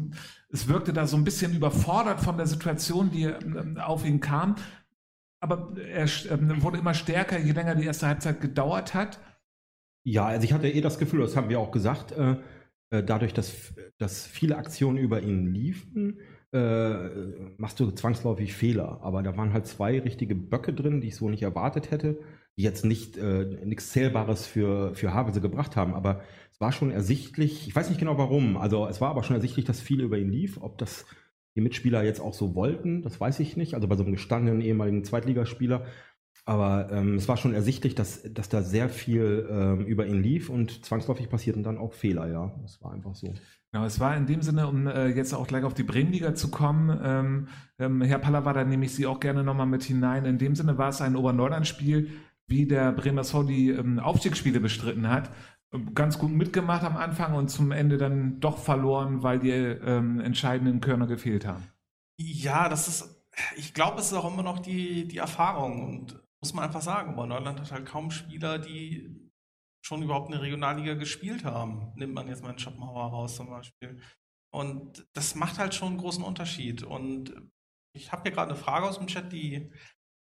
es wirkte da so ein bisschen überfordert von der Situation, die ähm, auf ihn kam. Aber er ähm, wurde immer stärker, je länger die erste Halbzeit gedauert hat. Ja, also ich hatte eh das Gefühl, das haben wir auch gesagt, äh, äh, dadurch, dass, dass viele Aktionen über ihn liefen, äh, machst du zwangsläufig Fehler. Aber da waren halt zwei richtige Böcke drin, die ich so nicht erwartet hätte, die jetzt nicht äh, nichts Zählbares für, für Havelse gebracht haben. Aber es war schon ersichtlich, ich weiß nicht genau warum, also es war aber schon ersichtlich, dass viel über ihn lief. Ob das die Mitspieler jetzt auch so wollten, das weiß ich nicht. Also bei so einem gestandenen ehemaligen Zweitligaspieler. Aber ähm, es war schon ersichtlich, dass, dass da sehr viel ähm, über ihn lief und zwangsläufig passierten dann auch Fehler, ja. Das war einfach so. Genau, es war in dem Sinne, um äh, jetzt auch gleich auf die Bremenliga zu kommen, ähm, ähm, Herr Pallava, nehme ich Sie auch gerne nochmal mit hinein. In dem Sinne war es ein Obernordern-Spiel, wie der Bremer SV die ähm, Aufstiegsspiele bestritten hat. Ähm, Ganz gut mitgemacht am Anfang und zum Ende dann doch verloren, weil die ähm, entscheidenden Körner gefehlt haben. Ja, das ist, ich glaube, es ist auch immer noch die, die Erfahrung und muss man einfach sagen, Neuland hat halt kaum Spieler, die schon überhaupt eine Regionalliga gespielt haben. Nimmt man jetzt mal einen Schopenhauer raus zum Beispiel. Und das macht halt schon einen großen Unterschied. Und ich habe hier gerade eine Frage aus dem Chat, die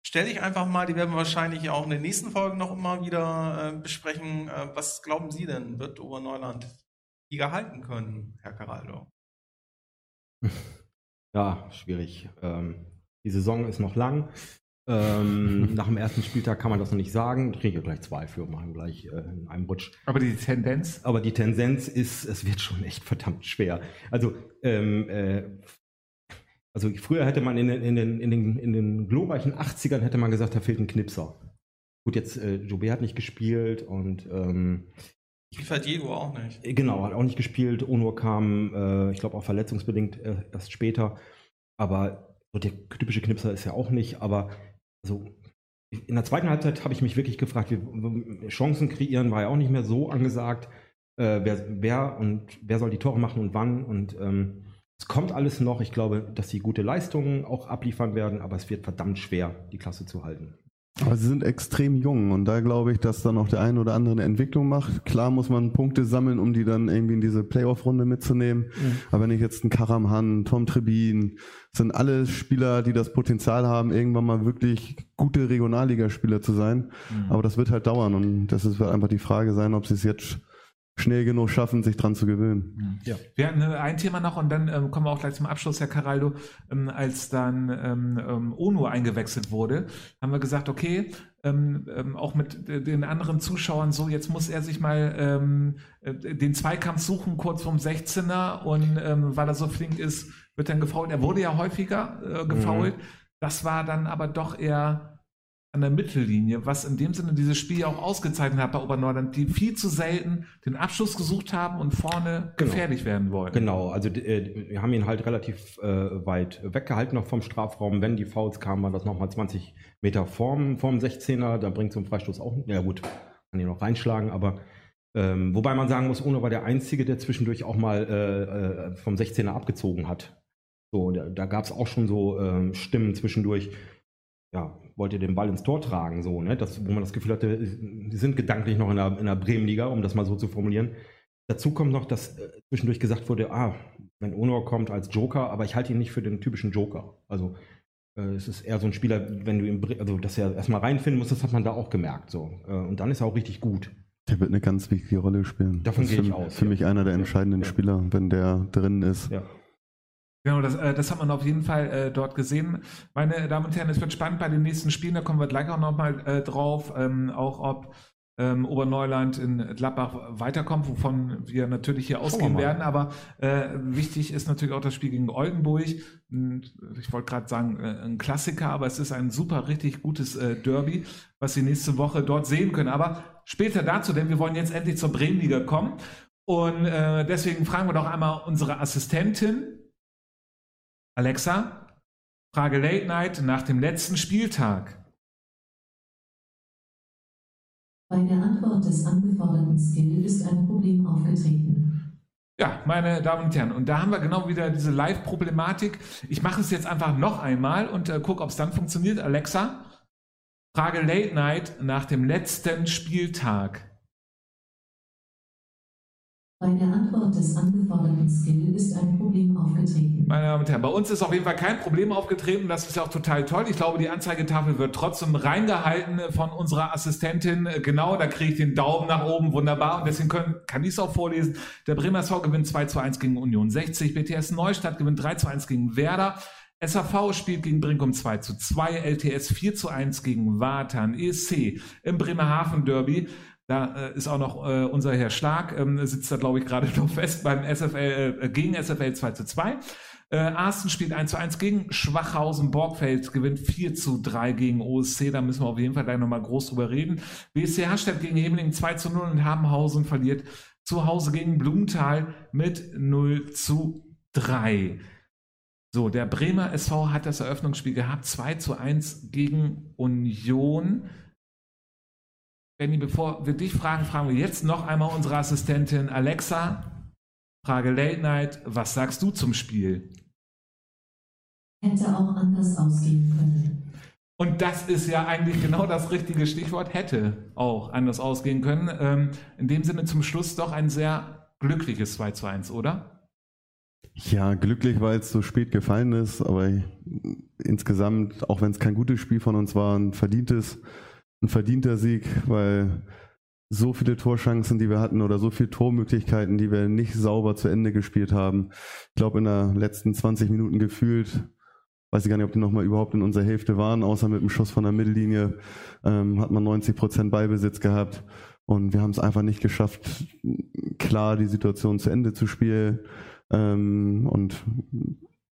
stelle ich einfach mal, die werden wir wahrscheinlich auch in den nächsten Folgen noch immer wieder äh, besprechen. Äh, was glauben Sie denn, wird Oberneuland die gehalten können, Herr Caraldo? Ja, schwierig. Ähm, die Saison ist noch lang. Ähm, nach dem ersten Spieltag kann man das noch nicht sagen. Ich kriege gleich zwei für, machen gleich äh, in einem Rutsch. Aber die Tendenz, Aber die Tendenz ist, es wird schon echt verdammt schwer. Also, ähm, äh, also früher hätte man in den, in, den, in, den, in den glorreichen 80ern hätte man gesagt, da fehlt ein Knipser. Gut, jetzt äh, Joubert hat nicht gespielt und ähm, FIFA Diego auch nicht. Genau, hat auch nicht gespielt. Onur kam, äh, ich glaube auch verletzungsbedingt äh, erst später. Aber so der typische Knipser ist ja auch nicht. Aber also in der zweiten Halbzeit habe ich mich wirklich gefragt, wie, Chancen kreieren war ja auch nicht mehr so angesagt. Äh, wer, wer und wer soll die Tore machen und wann? Und ähm, es kommt alles noch. Ich glaube, dass sie gute Leistungen auch abliefern werden, aber es wird verdammt schwer, die Klasse zu halten. Aber sie sind extrem jung und da glaube ich, dass dann auch der eine oder andere eine Entwicklung macht. Klar muss man Punkte sammeln, um die dann irgendwie in diese Playoff-Runde mitzunehmen. Aber wenn ich jetzt einen Karam Han, Tom Trebin, sind alle Spieler, die das Potenzial haben, irgendwann mal wirklich gute Regionalligaspieler zu sein. Aber das wird halt dauern und das wird einfach die Frage sein, ob sie es jetzt schnell genug schaffen, sich dran zu gewöhnen. Ja. Wir hatten äh, ein Thema noch und dann ähm, kommen wir auch gleich zum Abschluss, Herr Caraldo. Ähm, als dann ähm, ähm, ONU eingewechselt wurde, haben wir gesagt, okay, ähm, ähm, auch mit äh, den anderen Zuschauern so, jetzt muss er sich mal äh, den Zweikampf suchen, kurz vorm 16er und weil er so flink ist, wird dann gefault. Er wurde ja häufiger äh, gefault. Das war dann aber doch eher an der Mittellinie, was in dem Sinne dieses Spiel auch ausgezeichnet hat bei Obernordern, die viel zu selten den Abschluss gesucht haben und vorne Genau. gefährlich werden wollen. Genau, also äh, wir haben ihn halt relativ äh, weit weggehalten noch vom Strafraum. Wenn die Fouls kamen, war das nochmal 20 Meter vorm, vorm 16er. Da bringt so ein Freistoß auch. Ja gut, kann ihn noch reinschlagen, aber ähm, wobei man sagen muss, Ono war der Einzige, der zwischendurch auch mal äh, äh, vom 16er abgezogen hat. So, da, da gab es auch schon so ähm, Stimmen zwischendurch. Ja, wollt ihr den Ball ins Tor tragen, so, ne? Das, wo man das Gefühl hatte, die sind gedanklich noch in der, in der Bremenliga, um das mal so zu formulieren. Dazu kommt noch, dass äh, zwischendurch gesagt wurde, ah, wenn Onor kommt als Joker, aber ich halte ihn nicht für den typischen Joker. Also äh, es ist eher so ein Spieler, wenn du ihn, also dass er erstmal reinfinden muss, das hat man da auch gemerkt. So. Äh, und dann ist er auch richtig gut. Der wird eine ganz wichtige Rolle spielen. Davon gehe ich für, aus, Für ja. mich einer der entscheidenden ja. Spieler, wenn der drin ist. Ja. Genau, das, äh, das hat man auf jeden Fall äh, dort gesehen. Meine Damen und Herren, es wird spannend bei den nächsten Spielen, da kommen wir gleich auch nochmal äh, drauf, ähm, auch ob ähm, Oberneuland in Gladbach weiterkommt, wovon wir natürlich hier ausgehen werden. Aber äh, wichtig ist natürlich auch das Spiel gegen Oldenburg. Und Ich wollte gerade sagen, äh, ein Klassiker, aber es ist ein super, richtig gutes äh, Derby, was Sie nächste Woche dort sehen können. Aber später dazu, denn wir wollen jetzt endlich zur Bremenliga kommen. Und äh, deswegen fragen wir doch einmal unsere Assistentin, Alexa, Frage Late Night nach dem letzten Spieltag. Bei der Antwort des angeforderten Skill ist ein Problem aufgetreten. Ja, meine Damen und Herren, und da haben wir genau wieder diese Live-Problematik. Ich mache es jetzt einfach noch einmal und äh, gucke, ob es dann funktioniert. Alexa, Frage Late Night nach dem letzten Spieltag. Bei der Antwort des angeforderten Skill ist ein Problem aufgetreten. Meine Damen und Herren, bei uns ist auf jeden Fall kein Problem aufgetreten. Das ist ja auch total toll. Ich glaube, die Anzeigetafel wird trotzdem reingehalten von unserer Assistentin. Genau, da kriege ich den Daumen nach oben. Wunderbar. Und deswegen können, kann ich es auch vorlesen. Der Bremer SV gewinnt 2 zu 1 gegen Union 60. BTS Neustadt gewinnt 3 zu 1 gegen Werder. SAV spielt gegen Brinkum 2 zu 2. LTS 4 zu 1 gegen Watern. ESC im Bremerhaven Derby. Da äh, ist auch noch äh, unser Herr Stark, ähm, sitzt da glaube ich gerade noch fest beim SFL, äh, gegen SFL 2 zu 2. Äh, Arsten spielt 1 zu 1 gegen Schwachhausen. Borgfeld gewinnt 4 zu 3 gegen OSC. Da müssen wir auf jeden Fall gleich nochmal groß drüber reden. BSC Hasstedt gegen Hemeling 2 zu 0 und Habenhausen verliert zu Hause gegen Blumenthal mit 0 zu 3. So, der Bremer SV hat das Eröffnungsspiel gehabt, 2 zu 1 gegen Union. Benny, bevor wir dich fragen, fragen wir jetzt noch einmal unsere Assistentin Alexa. Frage Late Night, was sagst du zum Spiel? Hätte auch anders ausgehen können. Und das ist ja eigentlich genau das richtige Stichwort, hätte auch anders ausgehen können. Ähm, in dem Sinne zum Schluss doch ein sehr glückliches 2 zu 1, oder? Ja, glücklich, weil es so spät gefallen ist, aber insgesamt, auch wenn es kein gutes Spiel von uns war, ein verdientes, ein verdienter Sieg, weil so viele Torchancen, die wir hatten oder so viele Tormöglichkeiten, die wir nicht sauber zu Ende gespielt haben. Ich glaube, in der letzten 20 Minuten gefühlt, weiß ich gar nicht, ob die nochmal überhaupt in unserer Hälfte waren, außer mit dem Schuss von der Mittellinie, ähm, hat man 90 Prozent Ballbesitz gehabt. Und wir haben es einfach nicht geschafft, klar die Situation zu Ende zu spielen. Ähm, und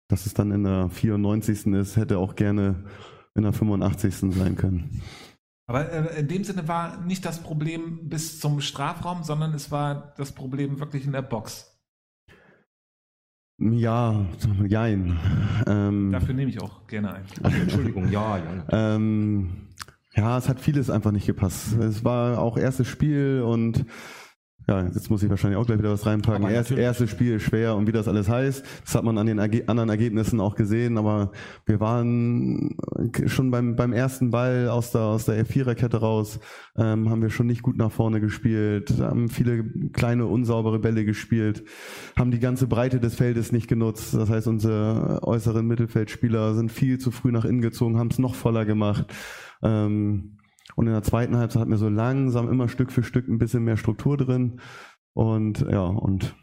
dass es dann in der 94. ist, hätte auch gerne in der 85. sein können. Aber äh, in dem Sinne war nicht das Problem bis zum Strafraum, sondern es war das Problem wirklich in der Box. Ja, jein. Ähm, Dafür nehme ich auch gerne ein. Also, Entschuldigung, ja, ja. Ähm, ja, es hat vieles einfach nicht gepasst. Es war auch erstes Spiel und ja, jetzt muss ich wahrscheinlich auch gleich wieder was reinpacken. Erst, erstes Spiel schwer und wie das alles heißt, das hat man an den Erge anderen Ergebnissen auch gesehen, aber wir waren schon beim, beim ersten Ball aus der, aus der Viererkette raus, ähm, haben wir schon nicht gut nach vorne gespielt, haben viele kleine unsaubere Bälle gespielt, haben die ganze Breite des Feldes nicht genutzt. Das heißt, unsere äußeren Mittelfeldspieler sind viel zu früh nach innen gezogen, haben es noch voller gemacht. Ähm, und in der zweiten Halbzeit hatten wir so langsam immer Stück für Stück ein bisschen mehr Struktur drin. Und ja, und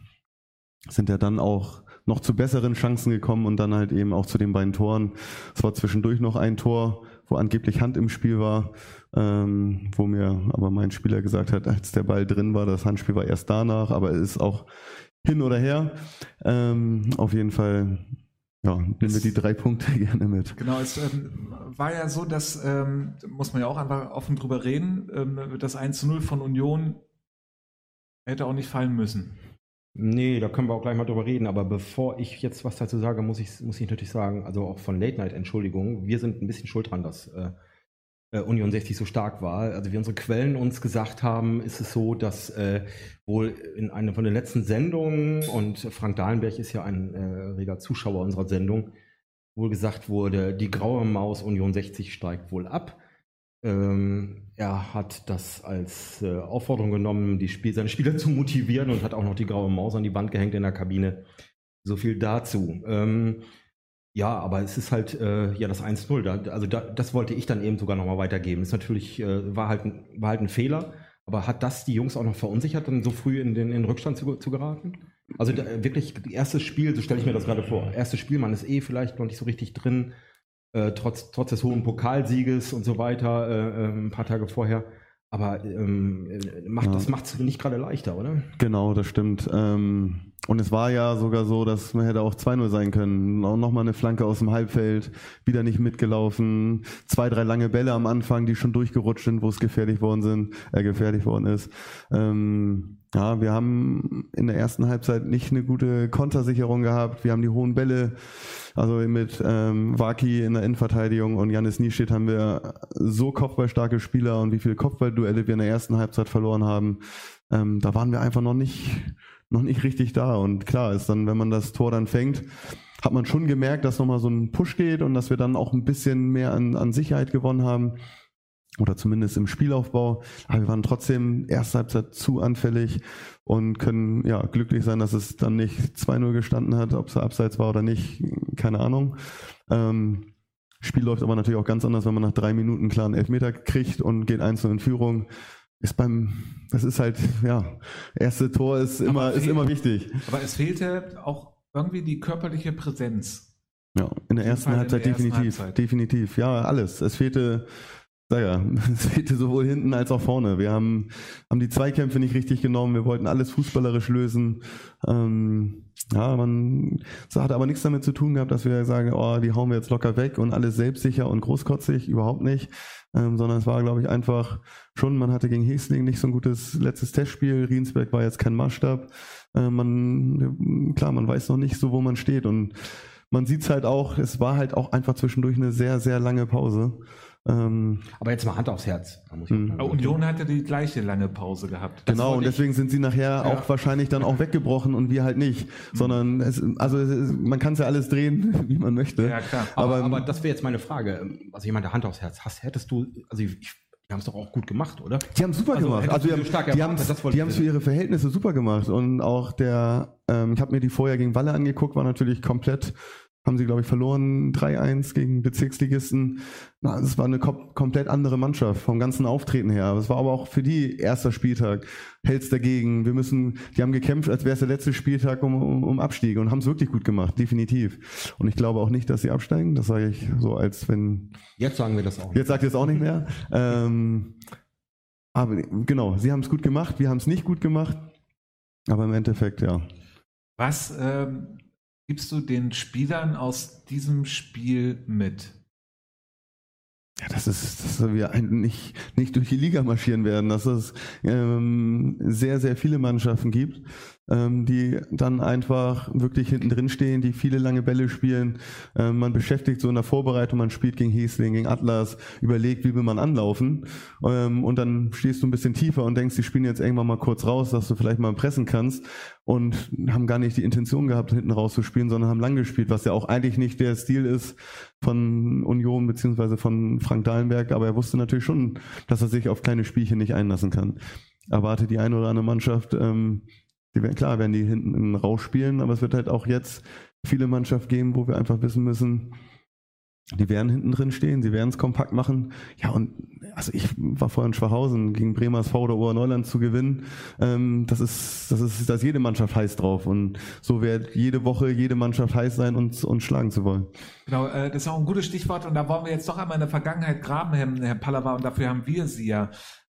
sind ja dann auch noch zu besseren Chancen gekommen und dann halt eben auch zu den beiden Toren. Es war zwischendurch noch ein Tor, wo angeblich Hand im Spiel war, ähm, wo mir aber mein Spieler gesagt hat, als der Ball drin war, das Handspiel war erst danach, aber es ist auch hin oder her. Ähm, auf jeden Fall, ja, nehmen wir die drei Punkte gerne mit. Genau, es ähm, war ja so, dass, ähm, muss man ja auch einfach offen drüber reden, ähm, das 1 zu 0 von Union hätte auch nicht fallen müssen. Nee, da können wir auch gleich mal drüber reden, aber bevor ich jetzt was dazu sage, muss ich, muss ich natürlich sagen, also auch von Late Night, Entschuldigung, wir sind ein bisschen schuld dran, dass, äh, äh, Union 60 so stark war. Also wie unsere Quellen uns gesagt haben, ist es so, dass äh, wohl in einer von den letzten Sendungen, und Frank Dahlenberg ist ja ein äh, reger Zuschauer unserer Sendung, wohl gesagt wurde, die graue Maus Union 60 steigt wohl ab. Ähm, er hat das als äh, Aufforderung genommen, die Spiel seine Spieler zu motivieren und hat auch noch die graue Maus an die Wand gehängt in der Kabine. So viel dazu. Ähm, ja, aber es ist halt äh, ja das 1-0. Da, also da, das wollte ich dann eben sogar nochmal weitergeben. Ist natürlich, äh, war, halt ein, war halt ein Fehler, aber hat das die Jungs auch noch verunsichert, dann so früh in den, in den Rückstand zu, zu geraten? Also da, wirklich, erstes Spiel, so stelle ich mir das gerade vor. Erstes Spiel, man ist eh vielleicht noch nicht so richtig drin, äh, trotz, trotz des hohen Pokalsieges und so weiter, äh, äh, ein paar Tage vorher. Aber ähm, macht, ja. das macht es nicht gerade leichter, oder? Genau, das stimmt. Ähm, und es war ja sogar so, dass man hätte auch 2-0 sein können. Nochmal eine Flanke aus dem Halbfeld, wieder nicht mitgelaufen. Zwei, drei lange Bälle am Anfang, die schon durchgerutscht sind, wo es gefährlich worden sind, äh, gefährlich worden ist. Ähm, ja, wir haben in der ersten Halbzeit nicht eine gute Kontersicherung gehabt. Wir haben die hohen Bälle, also mit ähm, Waki in der Innenverteidigung und Janis Nieschit haben wir so kopfballstarke Spieler und wie viele Kopfballduelle wir in der ersten Halbzeit verloren haben. Ähm, da waren wir einfach noch nicht, noch nicht richtig da. Und klar ist dann, wenn man das Tor dann fängt, hat man schon gemerkt, dass nochmal so ein Push geht und dass wir dann auch ein bisschen mehr an, an Sicherheit gewonnen haben oder zumindest im Spielaufbau. Aber wir waren trotzdem erste Halbzeit zu anfällig und können ja glücklich sein, dass es dann nicht 2-0 gestanden hat, ob es abseits war oder nicht, keine Ahnung. Ähm, Spiel läuft aber natürlich auch ganz anders, wenn man nach drei Minuten einen klaren Elfmeter kriegt und geht einzeln in Führung. Ist beim, das ist halt, ja, erste Tor ist immer, ist immer wichtig. Aber es fehlte auch irgendwie die körperliche Präsenz. Ja, in der ersten Halbzeit der ersten definitiv, Halbzeit. definitiv. Ja, alles. Es fehlte ja, es fehlte sowohl hinten als auch vorne. Wir haben, haben die Zweikämpfe nicht richtig genommen. Wir wollten alles fußballerisch lösen. Ähm, ja, man, das hat aber nichts damit zu tun gehabt, dass wir sagen, oh, die hauen wir jetzt locker weg und alles selbstsicher und großkotzig. Überhaupt nicht. Ähm, sondern es war, glaube ich, einfach schon, man hatte gegen Hesling nicht so ein gutes letztes Testspiel. Riensberg war jetzt kein Maßstab. Äh, man, klar, man weiß noch nicht so, wo man steht und man sieht es halt auch, es war halt auch einfach zwischendurch eine sehr, sehr lange Pause. Ähm, Aber jetzt mal Hand aufs Herz. Mhm. Union hatte die gleiche lange Pause gehabt. Das genau, und deswegen sind sie nachher ja. auch wahrscheinlich dann auch weggebrochen und wir halt nicht. Mhm. Sondern es, also es, man kann es ja alles drehen, wie man möchte. Ja, klar. Aber, aber, aber das wäre jetzt meine Frage. Also ich meine, Hand aufs Herz. Hast, hättest du, also ich, die haben es doch auch gut gemacht, oder? Die haben super also, gemacht. Also die haben, die haben, die haben es für ihre Verhältnisse super gemacht. Und auch der, ähm, ich habe mir die vorher gegen Walle angeguckt, war natürlich komplett haben sie, glaube ich, verloren 3-1 gegen Bezirksligisten. Na, das war eine kom komplett andere Mannschaft vom ganzen Auftreten her. Es war aber auch für die erster Spieltag. Hält's dagegen. Wir müssen, die haben gekämpft, als wäre es der letzte Spieltag um, um, um Abstieg und haben es wirklich gut gemacht, definitiv. Und ich glaube auch nicht, dass sie absteigen. Das sage ich so, als wenn. Jetzt sagen wir das auch. Nicht. Jetzt sagt ihr es auch nicht mehr. ähm, aber genau, sie haben es gut gemacht, wir haben es nicht gut gemacht. Aber im Endeffekt, ja. Was ähm, gibst du den Spielern aus diesem Spiel mit? Ja, das ist, dass wir nicht, nicht durch die Liga marschieren werden, dass es ähm, sehr, sehr viele Mannschaften gibt, die dann einfach wirklich hinten drin stehen, die viele lange Bälle spielen. Ähm, man beschäftigt so in der Vorbereitung, man spielt gegen Hesling, gegen Atlas, überlegt, wie will man anlaufen. Ähm, und dann stehst du ein bisschen tiefer und denkst, die spielen jetzt irgendwann mal kurz raus, dass du vielleicht mal pressen kannst und haben gar nicht die Intention gehabt, hinten rauszuspielen, sondern haben lang gespielt, was ja auch eigentlich nicht der Stil ist von Union beziehungsweise von Frank Dahlenberg, aber er wusste natürlich schon, dass er sich auf kleine Spielchen nicht einlassen kann. Erwarte die eine oder andere Mannschaft, ähm, die werden, klar, werden die hinten rausspielen, aber es wird halt auch jetzt viele Mannschaft geben, wo wir einfach wissen müssen, die werden hinten drin stehen, sie werden es kompakt machen. Ja, und also ich war vorher in Schwachhausen gegen Bremersv oder Ober-Neuland zu gewinnen. Ähm, das ist, das ist, da ist jede Mannschaft heiß drauf. Und so wird jede Woche jede Mannschaft heiß sein, uns, uns schlagen zu wollen. Genau, äh, das ist auch ein gutes Stichwort. Und da wollen wir jetzt doch einmal in der Vergangenheit graben, Herr, Herr Pallava, und dafür haben wir Sie ja.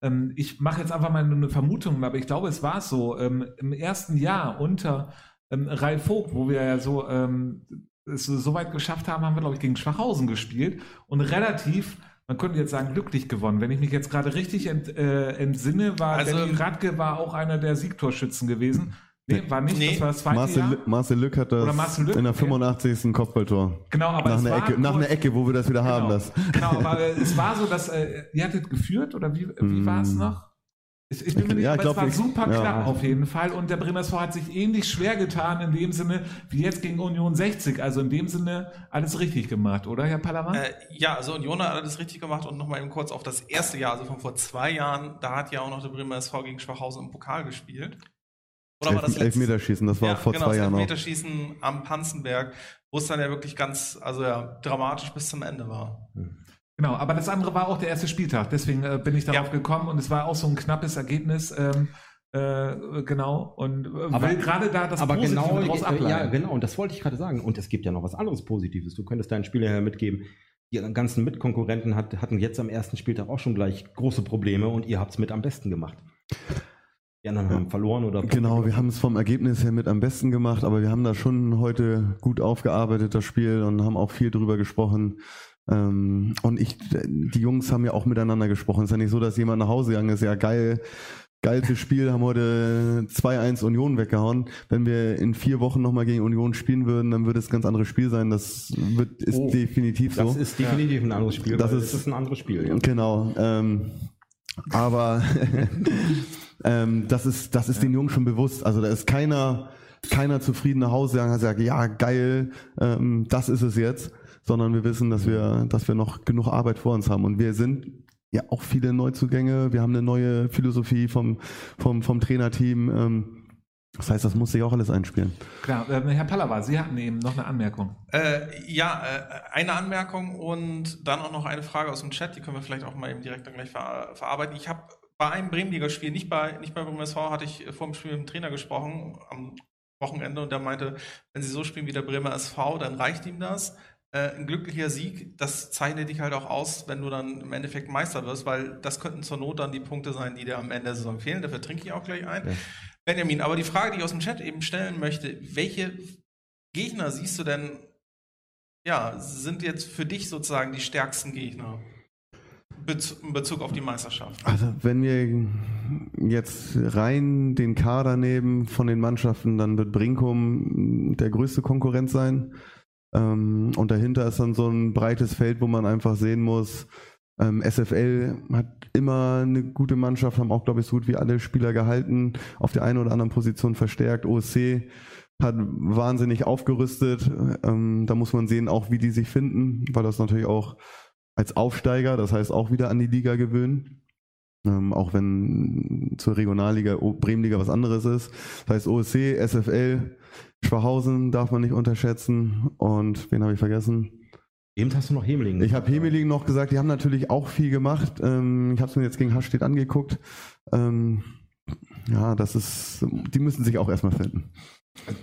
Ähm, ich mache jetzt einfach mal eine Vermutung, aber ich glaube, es war so. Ähm, Im ersten Jahr unter ähm, Ralf Vogt, wo wir ja so ähm, es so weit geschafft haben, haben wir, glaube ich, gegen Schwachhausen gespielt und relativ man könnte jetzt sagen, glücklich gewonnen. Wenn ich mich jetzt gerade richtig ent, äh, entsinne, war also, Danny Radke war auch einer der Siegtorschützen gewesen. Nee, war nicht, Nee. das war das zweite Marcel, Jahr. Marcel Lück hat das Marcel Lück, in der okay. 85. Kopfballtor. Genau, aber Nach es einer, war Ecke, nach kurz- einer Ecke, wo wir das wieder haben. Genau, Das. genau aber es war so, dass äh, ihr hattet geführt oder wie, wie Mm. war es noch? Ich, ich bin mir nicht, Ja, aber ich es glaub, war ich- super ja. knapp auf jeden Fall und der Bremer SV hat sich ähnlich schwer getan in dem Sinne wie jetzt gegen Union 60. Also in dem Sinne alles richtig gemacht, oder Herr Palawan? Äh, ja, also Union hat alles richtig gemacht und nochmal eben kurz auf das erste Jahr, also von vor zwei Jahren, da hat ja auch noch der Bremer SV gegen Schwachhausen im Pokal gespielt. Oder war das Elf, Elfmeterschießen, das war ja, vor genau, zwei das Jahren auch. Elfmeterschießen am Panzenberg, wo es dann ja wirklich ganz, also ja, dramatisch bis zum Ende war. Genau, aber das andere war auch der erste Spieltag, deswegen äh, bin ich darauf Ja. gekommen und es war auch so ein knappes Ergebnis. Ähm, äh, genau, und äh, Aber- will gerade da das aber Positive genau, daraus äh, ableiten. ja, genau, und das wollte ich gerade sagen. Und es gibt ja noch was anderes Positives. Du könntest deinen Spieler ja mitgeben. Die ganzen Mitkonkurrenten hat, hatten jetzt am ersten Spieltag auch schon gleich große Probleme und ihr habt es mit am besten gemacht. Die anderen haben verloren oder Genau, wir haben es vom Ergebnis her mit am besten gemacht, aber wir haben da schon heute gut aufgearbeitet, das Spiel, und haben auch viel drüber gesprochen. Ähm, und ich, die Jungs haben ja auch miteinander gesprochen. Es ist ja nicht so, dass jemand nach Hause gegangen ist, ja geil, geilstes Spiel, haben heute 2-1 Union weggehauen. Wenn wir in vier Wochen nochmal gegen Union spielen würden, dann würde es ein ganz anderes Spiel sein. Das wird, ist Oh, definitiv so. Das ist definitiv ein anderes Spiel. Das ist- ist ein anderes Spiel. Ja. Genau. Ähm, aber ähm, das ist, das ist den Jungs schon bewusst. Also da ist keiner, keiner zufrieden nach Hause gegangen hat gesagt, ja geil, ähm, das ist es jetzt, sondern wir wissen, dass wir, dass wir noch genug Arbeit vor uns haben und wir sind ja auch viele Neuzugänge. Wir haben eine neue Philosophie vom vom vom Trainerteam. Ähm, das heißt, das muss sich auch alles einspielen. Klar, ähm, Herr Pallava, Sie hatten eben noch eine Anmerkung. Äh, ja, äh, eine Anmerkung und dann auch noch eine Frage aus dem Chat, die können wir vielleicht auch mal eben direkt dann gleich ver verarbeiten. Ich habe bei einem Bremenliga-Spiel, nicht bei, nicht bei Bremen SV, hatte ich vor dem Spiel mit dem Trainer gesprochen am Wochenende und der meinte, wenn sie so spielen wie der Bremer SV, dann reicht ihm das. Äh, ein glücklicher Sieg, das zeichnet dich halt auch aus, wenn du dann im Endeffekt Meister wirst, weil das könnten zur Not dann die Punkte sein, die dir am Ende der Saison fehlen. Dafür trinke ich auch gleich ein. Ja. Benjamin, aber die Frage, die ich aus dem Chat eben stellen möchte, welche Gegner siehst du denn, ja, sind jetzt für dich sozusagen die stärksten Gegner In Bezug auf die Meisterschaft? Also wenn wir jetzt rein den Kader nehmen von den Mannschaften, dann wird Brinkum der größte Konkurrent sein. Ähm, und dahinter ist dann so ein breites Feld, wo man einfach sehen muss, ähm, SFL hat immer eine gute Mannschaft, haben auch, glaube ich, so gut wie alle Spieler gehalten, auf der einen oder anderen Position verstärkt. OSC hat wahnsinnig aufgerüstet. Ähm, da muss man sehen, auch wie die sich finden, weil das natürlich auch als Aufsteiger, das heißt auch wieder an die Liga gewöhnen. Ähm, auch wenn zur Regionalliga O- Bremenliga was anderes ist. Das heißt OSC, SFL, Schwachhausen darf man nicht unterschätzen. Und wen habe ich vergessen? Eben hast du noch Hemeling. Ich habe Hemeling noch gesagt, die haben natürlich auch viel gemacht. Ähm, ich habe es mir jetzt gegen Hasstedt angeguckt. Ähm, ja, das ist, die müssen sich auch erstmal finden.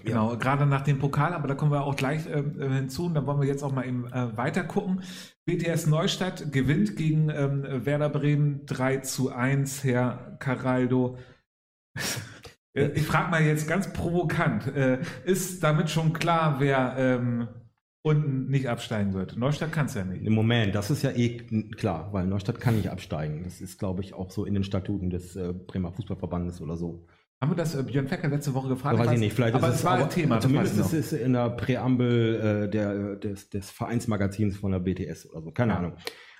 Genau, gerade nach dem Pokal, aber da kommen wir auch gleich äh, hinzu und da wollen wir jetzt auch mal eben äh, weiter gucken. BTS Neustadt gewinnt gegen ähm, Werder Bremen 3 zu 1, Herr Caraldo. Äh, ich frage mal jetzt ganz provokant, äh, ist damit schon klar, wer ähm, unten nicht absteigen wird? Neustadt kann es ja nicht. Im Moment, das ist ja eh klar, weil Neustadt kann nicht absteigen. Das ist, glaube ich, auch so in den Statuten des äh, Bremer Fußballverbandes oder so. Haben wir das äh, Björn Fecker letzte Woche gefragt? weiß ich nicht, vielleicht aber ist es war ein Thema. Zumindest ist es in der Präambel äh, der, des, des Vereinsmagazins von der BTS oder so, keine Ja. Ahnung.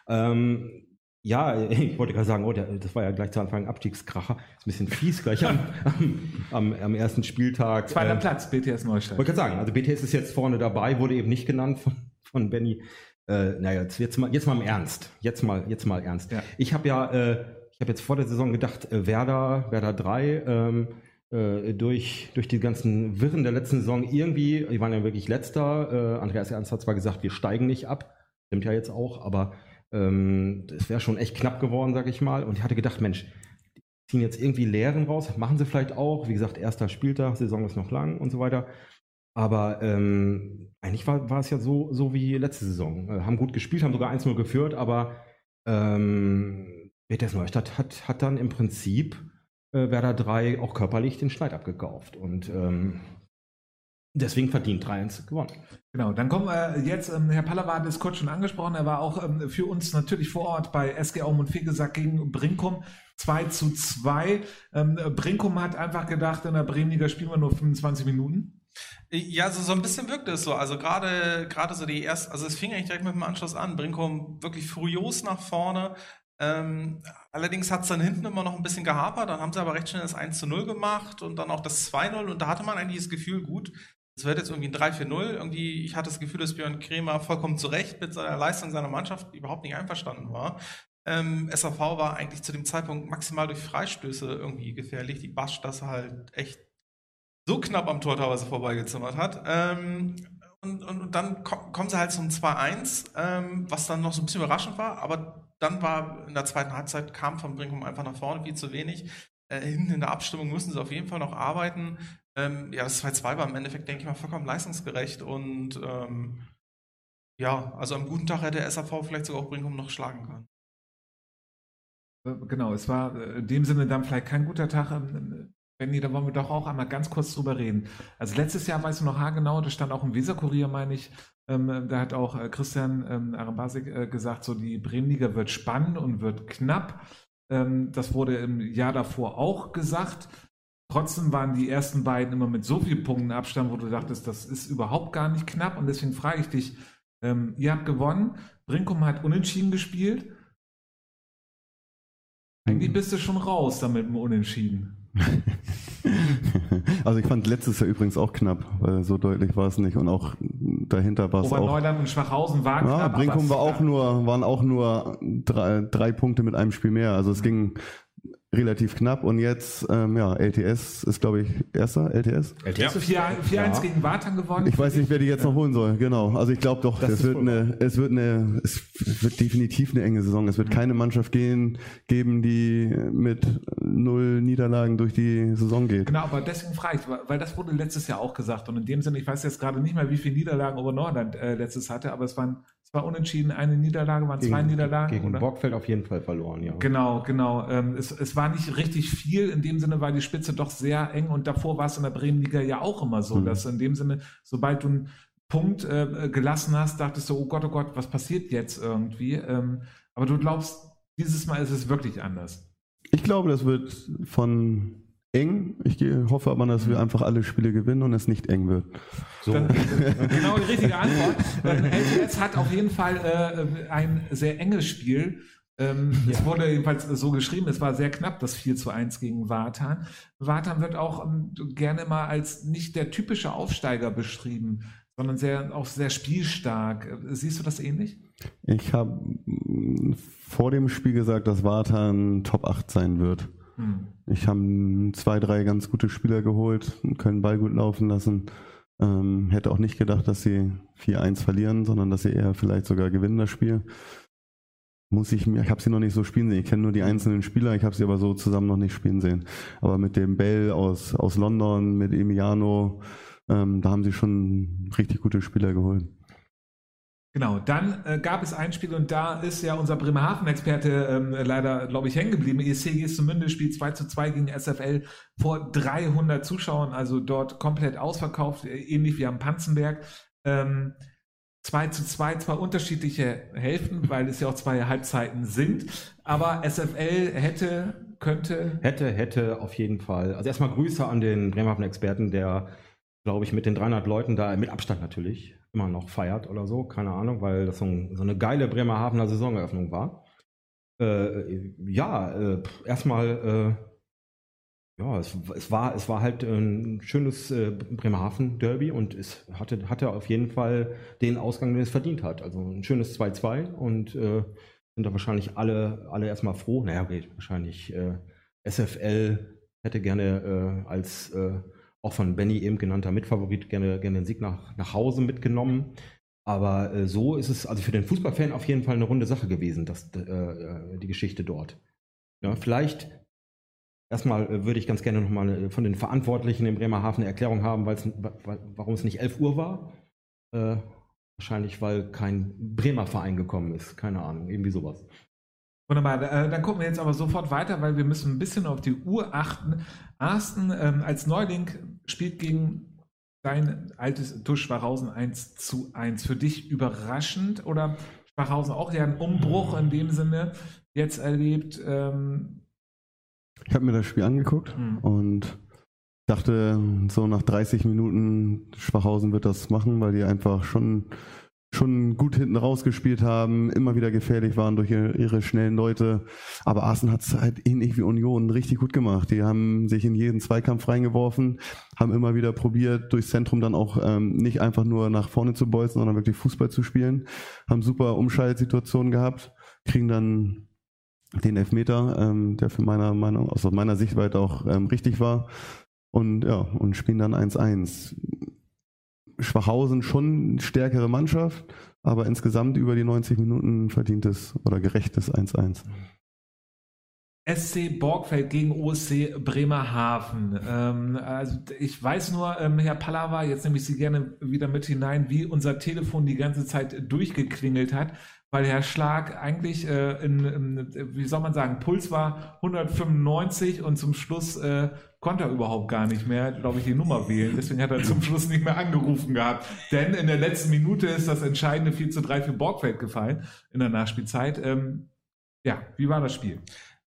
Ähm, ja, ich wollte gerade sagen, oh, der, das war ja gleich zu Anfang ein Abstiegskracher. Ist ein bisschen fies gleich am, am, am, ersten Spieltag. Zweiter Ähm, Platz, BTS Neustadt. wollte gerade sagen, also BTS ist jetzt vorne dabei, wurde eben nicht genannt von, von Benny. Äh, naja, jetzt, jetzt, mal, jetzt mal im Ernst. Jetzt mal, jetzt mal ernst. Ja. Ich habe ja, äh, ich habe jetzt vor der Saison gedacht, äh, Werder, Werder 3, ähm, äh, durch, durch die ganzen Wirren der letzten Saison irgendwie, die waren ja wirklich letzter. Äh, Andreas Ernst hat zwar gesagt, wir steigen nicht ab, stimmt ja jetzt auch, aber ähm, es wäre schon echt knapp geworden, sag ich mal. Und ich hatte gedacht, Mensch, die ziehen jetzt irgendwie Lehren raus, machen sie vielleicht auch. Wie gesagt, erster Spieltag, Saison ist noch lang und so weiter. Aber ähm, eigentlich war, war es ja so, so wie letzte Saison. Äh, haben gut gespielt, haben sogar 1-0 geführt, aber ähm, BTS Neustadt hat, hat dann im Prinzip äh, Werder 3 auch körperlich den Schneid abgekauft. Und ähm, deswegen verdient 3-1 gewonnen. Genau, dann kommen wir jetzt, ähm, Herr hat es kurz schon angesprochen, er war auch ähm, für uns natürlich vor Ort bei SG Aum und Fegesack gegen Brinkum 2 zu 2. Ähm, Brinkum hat einfach gedacht, in der Bremenliga spielen wir nur 25 Minuten. Ja, so, so ein bisschen wirkte es so. Also gerade gerade so die erste, also es fing eigentlich direkt mit dem Anschluss an. Brinkum wirklich furios nach vorne. Ähm, allerdings hat es dann hinten immer noch ein bisschen gehapert. Dann haben sie aber recht schnell das 1 zu 0 gemacht und dann auch das 2-0. Und da hatte man eigentlich das Gefühl, gut, es wird jetzt irgendwie ein 3-4-0. Irgendwie, ich hatte das Gefühl, dass Björn Kremer vollkommen zu Recht mit seiner Leistung seiner Mannschaft überhaupt nicht einverstanden war. Ähm, SAV war eigentlich zu dem Zeitpunkt maximal durch Freistöße irgendwie gefährlich. Die Basch das halt echt so knapp am Tor teilweise vorbeigezimmert hat. Ähm, und, und, und, dann ko kommen sie halt zum 2-1, ähm, was dann noch so ein bisschen überraschend war, aber dann war in der zweiten Halbzeit kam von Brinkum einfach nach vorne viel zu wenig. Äh, hinten in der Abstimmung müssen sie auf jeden Fall noch arbeiten. Ähm, ja, das 2-2 war im Endeffekt, denke ich mal, vollkommen leistungsgerecht und ähm, ja, also am guten Tag hätte der SAV vielleicht sogar auch Brinkum noch schlagen können. Äh, genau, es war äh, in dem Sinne dann vielleicht kein guter Tag. Benny, da wollen wir doch auch einmal ganz kurz drüber reden. Also letztes Jahr weißt du noch haargenau, das stand auch im Weserkurier, meine ich, ähm, da hat auch äh, Christian ähm, Arambasik äh, gesagt, so die Bremenliga wird spannend und wird knapp. Ähm, das wurde im Jahr davor auch gesagt. Trotzdem waren die ersten beiden immer mit so vielen Punkten Abstand, wo du dachtest, das ist überhaupt gar nicht knapp. Und deswegen frage ich dich, ähm, ihr habt gewonnen, Brinkum hat unentschieden gespielt. Eigentlich bist du schon raus damit dem Unentschieden. also ich fand letztes Jahr übrigens auch knapp, weil so deutlich war es nicht und auch dahinter war es auch. Oberneuland und Schwachhausen waren ja, knapp. Brinkum war auch nur, waren auch nur drei, drei Punkte mit einem Spiel mehr. Also es ging relativ knapp und jetzt, ähm, ja, LTS ist, glaube ich, erster, LTS. LTS 4-1 ja. gegen Wartan gewonnen. Ich weiß nicht, wer die jetzt noch holen soll, genau. Also ich glaube doch, es wird, eine, es wird eine, es wird definitiv eine enge Saison. Es wird mhm. keine Mannschaft gehen, geben, die mit null Niederlagen durch die Saison geht. Genau, aber deswegen frage ich, weil das wurde letztes Jahr auch gesagt und in dem Sinne, ich weiß jetzt gerade nicht mehr, wie viele Niederlagen Obernordland äh, letztes hatte, aber es waren war unentschieden, eine Niederlage, waren gegen, zwei Niederlagen. Gegen oder? Bockfeld auf jeden Fall verloren, ja. Genau, genau. Ähm, es, es war nicht richtig viel, in dem Sinne war die Spitze doch sehr eng und davor war es in der Bremenliga ja auch immer so, mhm. dass in dem Sinne, sobald du einen Punkt äh, gelassen hast, dachtest du, oh Gott, oh Gott, was passiert jetzt irgendwie? Ähm, aber du glaubst, dieses Mal ist es wirklich anders. Ich glaube, das wird von eng. Ich hoffe aber, dass wir mhm. einfach alle Spiele gewinnen und es nicht eng wird. So. Dann, genau die richtige Antwort. LTS hat auf jeden Fall äh, ein sehr enges Spiel. Ähm, ja. Es wurde jedenfalls so geschrieben, es war sehr knapp, das 4 zu 1 gegen Wartan. Wartan wird auch ähm, gerne mal als nicht der typische Aufsteiger beschrieben, sondern sehr, auch sehr spielstark. Siehst du das ähnlich? Ich habe mm, vor dem Spiel gesagt, dass Wartan Top 8 sein wird. Hm. Ich habe zwei, drei ganz gute Spieler geholt, können Ball gut laufen lassen. Ähm, hätte auch nicht gedacht, dass sie 4-1 verlieren, sondern dass sie eher vielleicht sogar gewinnen das Spiel. Muss ich mir, ich habe sie noch nicht so spielen sehen. Ich kenne nur die einzelnen Spieler, ich habe sie aber so zusammen noch nicht spielen sehen. Aber mit dem Bell aus, aus London, mit Emiliano, ähm, da haben sie schon richtig gute Spieler geholt. Genau, dann äh, gab es ein Spiel und da ist ja unser Bremerhaven-Experte ähm, leider, glaube ich, hängen geblieben. ESC Gestemünde spielt 2 zu 2 gegen SFL vor 300 Zuschauern, also dort komplett ausverkauft, äh, ähnlich wie am Panzenberg. Ähm, 2 zu 2, zwar unterschiedliche Hälften, weil es ja auch zwei Halbzeiten sind, aber SFL hätte, könnte. Hätte, hätte auf jeden Fall. Also erstmal Grüße an den Bremerhaven-Experten, der, glaube ich, mit den 300 Leuten da, mit Abstand natürlich, immer noch feiert oder so, keine Ahnung, weil das so, ein, so eine geile Bremerhavener Saisoneröffnung war. Äh, ja, äh, erstmal, äh, ja, es, es, war, es war halt ein schönes äh, Bremerhaven-Derby und es hatte, hatte auf jeden Fall den Ausgang, den es verdient hat. Also ein schönes 2-2 und äh, sind da wahrscheinlich alle, alle erstmal froh. Naja, okay, wahrscheinlich äh, SFL hätte gerne als auch von Benny eben genannter Mitfavorit gerne, gerne den Sieg nach, nach Hause mitgenommen. Aber äh, so ist es also für den Fußballfan auf jeden Fall eine runde Sache gewesen, dass, äh, äh die Geschichte dort. Ja, vielleicht erstmal äh, würde ich ganz gerne nochmal äh, von den Verantwortlichen in Bremerhaven eine Erklärung haben, warum es nicht 11 Uhr war. Äh, wahrscheinlich, weil kein Bremer Verein gekommen ist. Keine Ahnung, irgendwie sowas. Wunderbar, äh, dann gucken wir jetzt aber sofort weiter, weil wir müssen ein bisschen auf die Uhr achten. Arsten ähm, als Neuling spielt gegen dein altes TuS Schwachhausen 1 zu 1. Für dich überraschend oder Schwachhausen auch ja ein Umbruch in dem Sinne jetzt erlebt? Ähm, ich habe mir das Spiel angeguckt mhm. und dachte, so nach 30 Minuten Schwachhausen wird das machen, weil die einfach schon schon gut hinten rausgespielt haben, immer wieder gefährlich waren durch ihre, schnellen Leute. Aber Arsenal hat es halt ähnlich wie Union richtig gut gemacht. Die haben sich in jeden Zweikampf reingeworfen, haben immer wieder probiert, durchs Zentrum dann auch ähm, nicht einfach nur nach vorne zu bolzen, sondern wirklich Fußball zu spielen. Haben super Umschaltsituationen gehabt, kriegen dann den Elfmeter, ähm, der für meiner Meinung, aus meiner Sichtweite auch ähm, richtig war. Und ja, und spielen dann 1-1 Schwachhausen schon stärkere Mannschaft, aber insgesamt über die 90 Minuten verdientes oder gerechtes 1-1. SC Borgfeld gegen OSC Bremerhaven. Ähm, also ich weiß nur, ähm, Herr Pallava, jetzt nehme ich Sie gerne wieder mit hinein, wie unser Telefon die ganze Zeit durchgeklingelt hat, weil Herr Schlag eigentlich äh, in, in, wie soll man sagen, Puls war 195 und zum Schluss äh, konnte er überhaupt gar nicht mehr, glaube ich, die Nummer wählen. Deswegen hat er zum Schluss nicht mehr angerufen gehabt. Denn in der letzten Minute ist das entscheidende 4 zu 3 für Borgfeld gefallen in der Nachspielzeit. Ähm, ja, wie war das Spiel?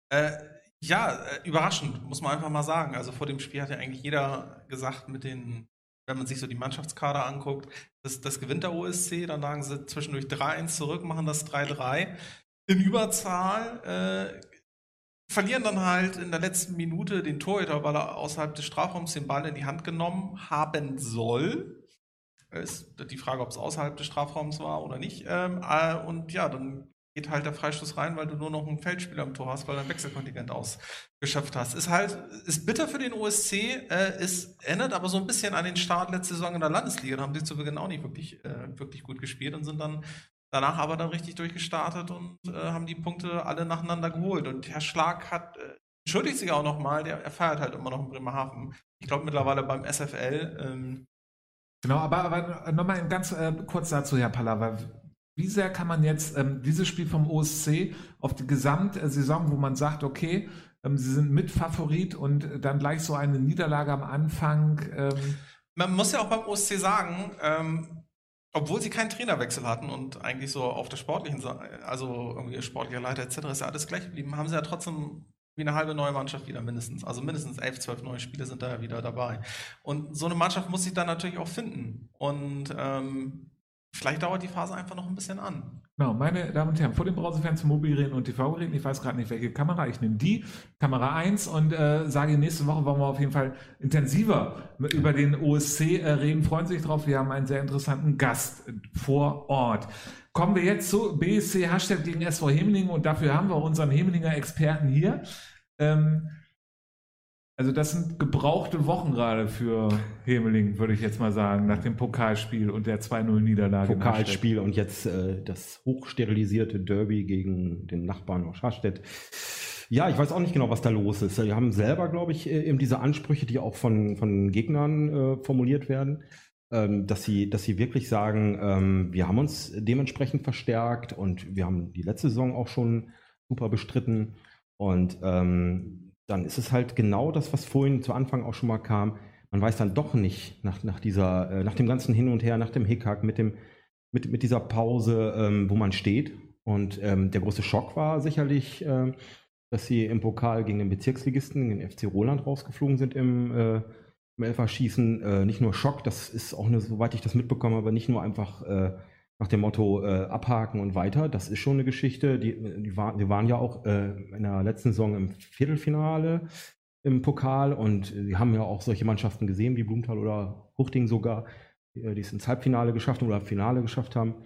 Äh, ja, äh, überraschend, muss man einfach mal sagen. Also vor dem Spiel hat ja eigentlich jeder gesagt, mit den, wenn man sich so die Mannschaftskader anguckt, das, das gewinnt der OSC, dann lagen sie zwischendurch 3-1 zurück, machen das 3-3. In Überzahl äh, verlieren dann halt in der letzten Minute den Torhüter, weil er außerhalb des Strafraums den Ball in die Hand genommen haben soll. Ist die Frage, ob es außerhalb des Strafraums war oder nicht. Ähm, äh, und ja, dann geht halt der Freistoß rein, weil du nur noch einen Feldspieler im Tor hast, weil du ein Wechselkontingent ausgeschöpft hast. Ist halt, ist bitter für den OSC, äh, ist, erinnert aber so ein bisschen an den Start letzte Saison in der Landesliga. Da haben sie zu Beginn auch nicht wirklich, äh, wirklich gut gespielt und sind dann danach aber dann richtig durchgestartet und äh, haben die Punkte alle nacheinander geholt. Und Herr Schlag hat, äh, entschuldigt sich auch nochmal, der er feiert halt immer noch in Bremerhaven. Ich glaube mittlerweile beim SFL. Ähm, Genau, aber, aber nochmal ganz äh, kurz dazu, Herr Pallava. Wie sehr kann man jetzt ähm, dieses Spiel vom OSC auf die Gesamtsaison, wo man sagt, okay, ähm, sie sind Mitfavorit und dann gleich so eine Niederlage am Anfang? Ähm man muss ja auch beim OSC sagen, ähm, obwohl sie keinen Trainerwechsel hatten und eigentlich so auf der sportlichen Seite, also irgendwie sportlicher Leiter etc. ist ja alles gleich geblieben, haben sie ja trotzdem wie eine halbe neue Mannschaft wieder mindestens. Also mindestens elf, zwölf neue Spiele sind da ja wieder dabei. Und so eine Mannschaft muss sich dann natürlich auch finden. Und ähm, Vielleicht dauert die Phase einfach noch ein bisschen an. Genau, meine Damen und Herren, vor den Browserfans, Mobilgeräten und TV-Geräten, ich weiß gerade nicht, welche Kamera, ich nehme die, Kamera 1 und äh, sage, nächste Woche wollen wir auf jeden Fall intensiver über den OSC äh, reden. Freuen Sie sich drauf, wir haben einen sehr interessanten Gast vor Ort. Kommen wir jetzt zu BSC Hashtag gegen SV Hemelingen und dafür haben wir unseren Hemelinger Experten hier. Ähm, also das sind gebrauchte Wochen gerade für Hemeling, würde ich jetzt mal sagen, nach dem Pokalspiel und der 2-0-Niederlage. Pokalspiel und jetzt äh, das hochsterilisierte Derby gegen den Nachbarn aus Scharstedt. Ja, ich weiß auch nicht genau, was da los ist. Wir haben selber, glaube ich, äh, eben diese Ansprüche, die auch von, von Gegnern äh, formuliert werden, ähm, dass, sie, dass sie wirklich sagen, ähm, wir haben uns dementsprechend verstärkt und wir haben die letzte Saison auch schon super bestritten. Und ähm, dann ist es halt genau das, was vorhin zu Anfang auch schon mal kam. Man weiß dann doch nicht nach, nach dieser, äh, nach dem ganzen Hin und Her, nach dem Hickhack, mit dem, mit, mit dieser Pause, ähm, wo man steht. Und ähm, der große Schock war sicherlich, äh, dass sie im Pokal gegen den Bezirksligisten, den FC Roland, rausgeflogen sind im, äh, im Elferschießen. Äh, nicht nur Schock, das ist auch eine, soweit ich das mitbekomme, aber nicht nur einfach äh, nach dem Motto äh, abhaken und weiter. Das ist schon eine Geschichte. Die, die war, wir waren ja auch äh, in der letzten Saison im Viertelfinale im Pokal und wir haben ja auch solche Mannschaften gesehen, wie Blumenthal oder Huchting sogar, die es ins Halbfinale geschafft haben oder Finale geschafft haben.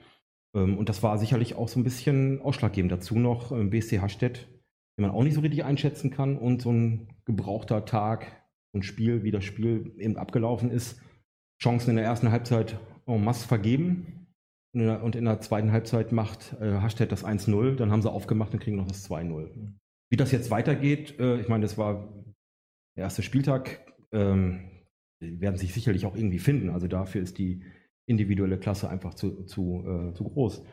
Ähm, und das war sicherlich auch so ein bisschen ausschlaggebend. Dazu noch ähm, BSC Hastedt, den man auch nicht so richtig einschätzen kann und so ein gebrauchter Tag, ein Spiel, wie das Spiel eben abgelaufen ist. Chancen in der ersten Halbzeit en masse vergeben, und in der zweiten Halbzeit macht äh, Hashtag das 1-0, dann haben sie aufgemacht und kriegen noch das 2-0. Wie das jetzt weitergeht, äh, ich meine, das war der erste Spieltag, ähm, werden sich sicherlich auch irgendwie finden. Also dafür ist die individuelle Klasse einfach zu, zu, äh, zu groß.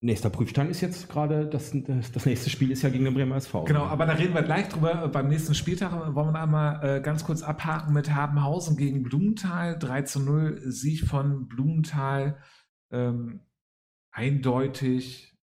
nächster Prüfstein ist jetzt gerade, das, das, das nächste Spiel ist ja gegen den Bremer SV. Genau, aber da reden wir gleich drüber. Beim nächsten Spieltag wollen wir einmal äh, ganz kurz abhaken mit Habenhausen gegen Blumenthal. 3 zu 0 Sieg von Blumenthal. Ähm, eindeutig.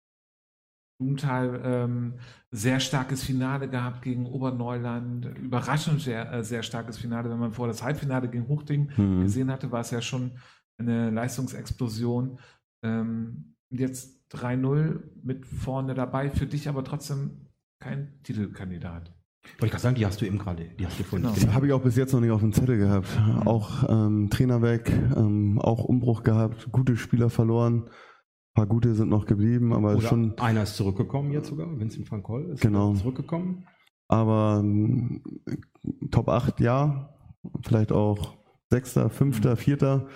Blumenthal ähm, sehr starkes Finale gehabt gegen Oberneuland. Überraschend sehr, äh, sehr starkes Finale. Wenn man vor das Halbfinale gegen Huchting Mhm. gesehen hatte, war es ja schon eine Leistungsexplosion. Ähm, und jetzt 3-0 mit vorne dabei, für dich aber trotzdem kein Titelkandidat. Wollte ich gerade sagen, die hast du eben gerade, die hast du vorhin Genau. Habe ich auch bis jetzt noch nicht auf dem Zettel gehabt. Auch ähm, Trainer weg, ähm, auch Umbruch gehabt, gute Spieler verloren. Ein paar gute sind noch geblieben, aber Oder schon. einer ist zurückgekommen jetzt sogar, Vincent van Koll ist Genau. zurückgekommen. Aber ähm, Top 8 ja, vielleicht auch Sechster, Fünfter, Vierter.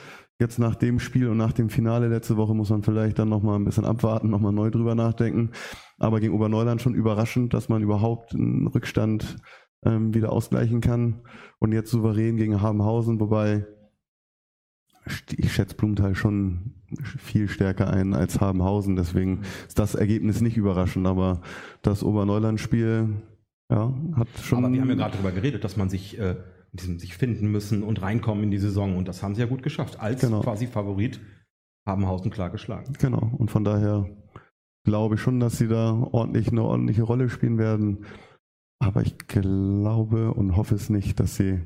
Jetzt nach dem Spiel und nach dem Finale letzte Woche muss man vielleicht dann nochmal ein bisschen abwarten, nochmal neu drüber nachdenken. Aber gegen Oberneuland schon überraschend, dass man überhaupt einen Rückstand ähm, wieder ausgleichen kann. Und jetzt souverän gegen Habenhausen, wobei ich schätze Blumenthal schon viel stärker ein als Habenhausen. Deswegen ist das Ergebnis nicht überraschend. Aber das Oberneuland-Spiel ja, hat schon. Aber wir haben ja gerade darüber geredet, dass man sich, äh, diesem sich finden müssen und reinkommen in die Saison. Und das haben sie ja gut geschafft. Als Genau. quasi Favorit Habenhausen klar geschlagen. Genau. Und von daher glaube ich schon, dass sie da ordentlich eine ordentliche Rolle spielen werden. Aber ich glaube und hoffe es nicht, dass sie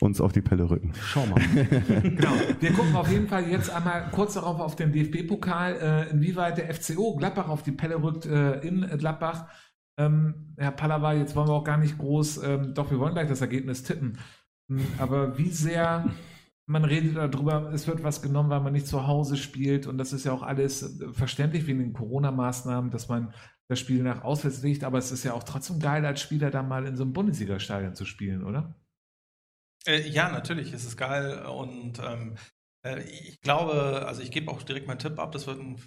uns auf die Pelle rücken. Schau mal. Genau. Wir gucken auf jeden Fall jetzt einmal kurz darauf auf den DFB-Pokal, äh, inwieweit der FCO Gladbach auf die Pelle rückt äh, in Gladbach. Ähm, Herr Pallava, jetzt wollen wir auch gar nicht groß, ähm, doch wir wollen gleich das Ergebnis tippen. Hm, Aber wie sehr, man redet darüber, es wird was genommen, weil man nicht zu Hause spielt und das ist ja auch alles verständlich wegen den Corona-Maßnahmen, dass man das Spiel nach auswärts legt, aber es ist ja auch trotzdem geil, als Spieler da mal in so einem Bundesliga-Stadion zu spielen, oder? Äh, ja, natürlich ist es geil und ähm, äh, ich glaube, also ich gebe auch direkt meinen Tipp ab, das wird ein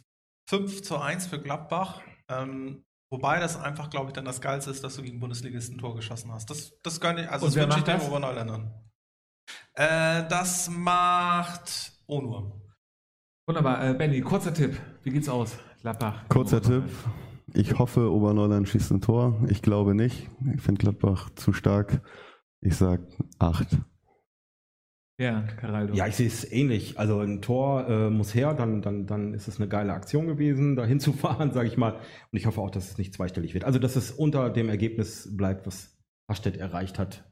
5 zu 1 für Gladbach. Ähm, wobei das einfach, glaube ich, dann das Geilste ist, dass du gegen Bundesligisten ein Tor geschossen hast. Das, das gönne ich, also Und das wer wünsche ich macht den das? Oberneuländern. Äh, das macht Onur. Wunderbar. Äh, Benny, kurzer Tipp. Wie geht's aus? Gladbach. Kurzer Tipp. Ich hoffe, Oberneuland schießt ein Tor. Ich glaube nicht. Ich finde Gladbach zu stark. Ich sag acht. Ja, Caraldo. Ja, ich sehe es ähnlich. Also ein Tor äh, muss her, dann, dann, dann ist es eine geile Aktion gewesen, da hinzufahren, sage ich mal. Und ich hoffe auch, dass es nicht zweistellig wird. Also, dass es unter dem Ergebnis bleibt, was Hastedt erreicht hat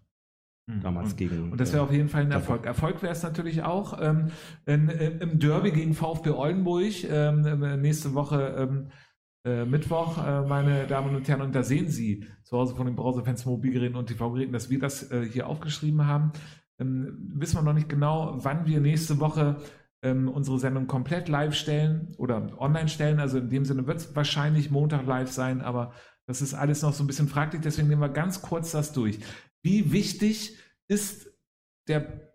Hm. damals und, gegen. Und das wäre auf jeden Fall ein. Erfolg. Erfolg wäre es natürlich auch ähm, in, im Derby gegen VfB Oldenburg ähm, äh, nächste Woche ähm, äh, Mittwoch, äh, meine Damen und Herren. Und da sehen Sie zu Hause von den Browserfans, Mobilgeräten und TV-Geräten, dass wir das äh, hier aufgeschrieben haben. Ähm, wissen wir noch nicht genau, wann wir nächste Woche ähm, unsere Sendung komplett live stellen oder online stellen. Also in dem Sinne wird es wahrscheinlich Montag live sein, aber das ist alles noch so ein bisschen fraglich. Deswegen nehmen wir ganz kurz das durch. Wie wichtig ist der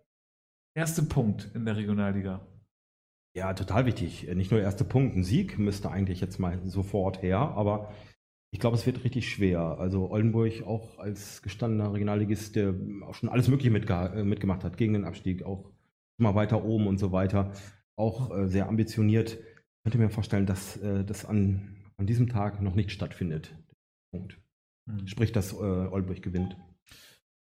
erste Punkt in der Regionalliga? Ja, total wichtig. Nicht nur erste Punkt, ein Sieg müsste eigentlich jetzt mal sofort her, aber ich glaube, es wird richtig schwer. Also Oldenburg auch als gestandener Regionalligist, der auch schon alles Mögliche mitge äh, mitgemacht hat, gegen den Abstieg, auch mal weiter oben und so weiter, auch äh, sehr ambitioniert. Ich könnte mir vorstellen, dass äh, das an, an diesem Tag noch nicht stattfindet. Punkt. Sprich, dass äh, Oldenburg gewinnt.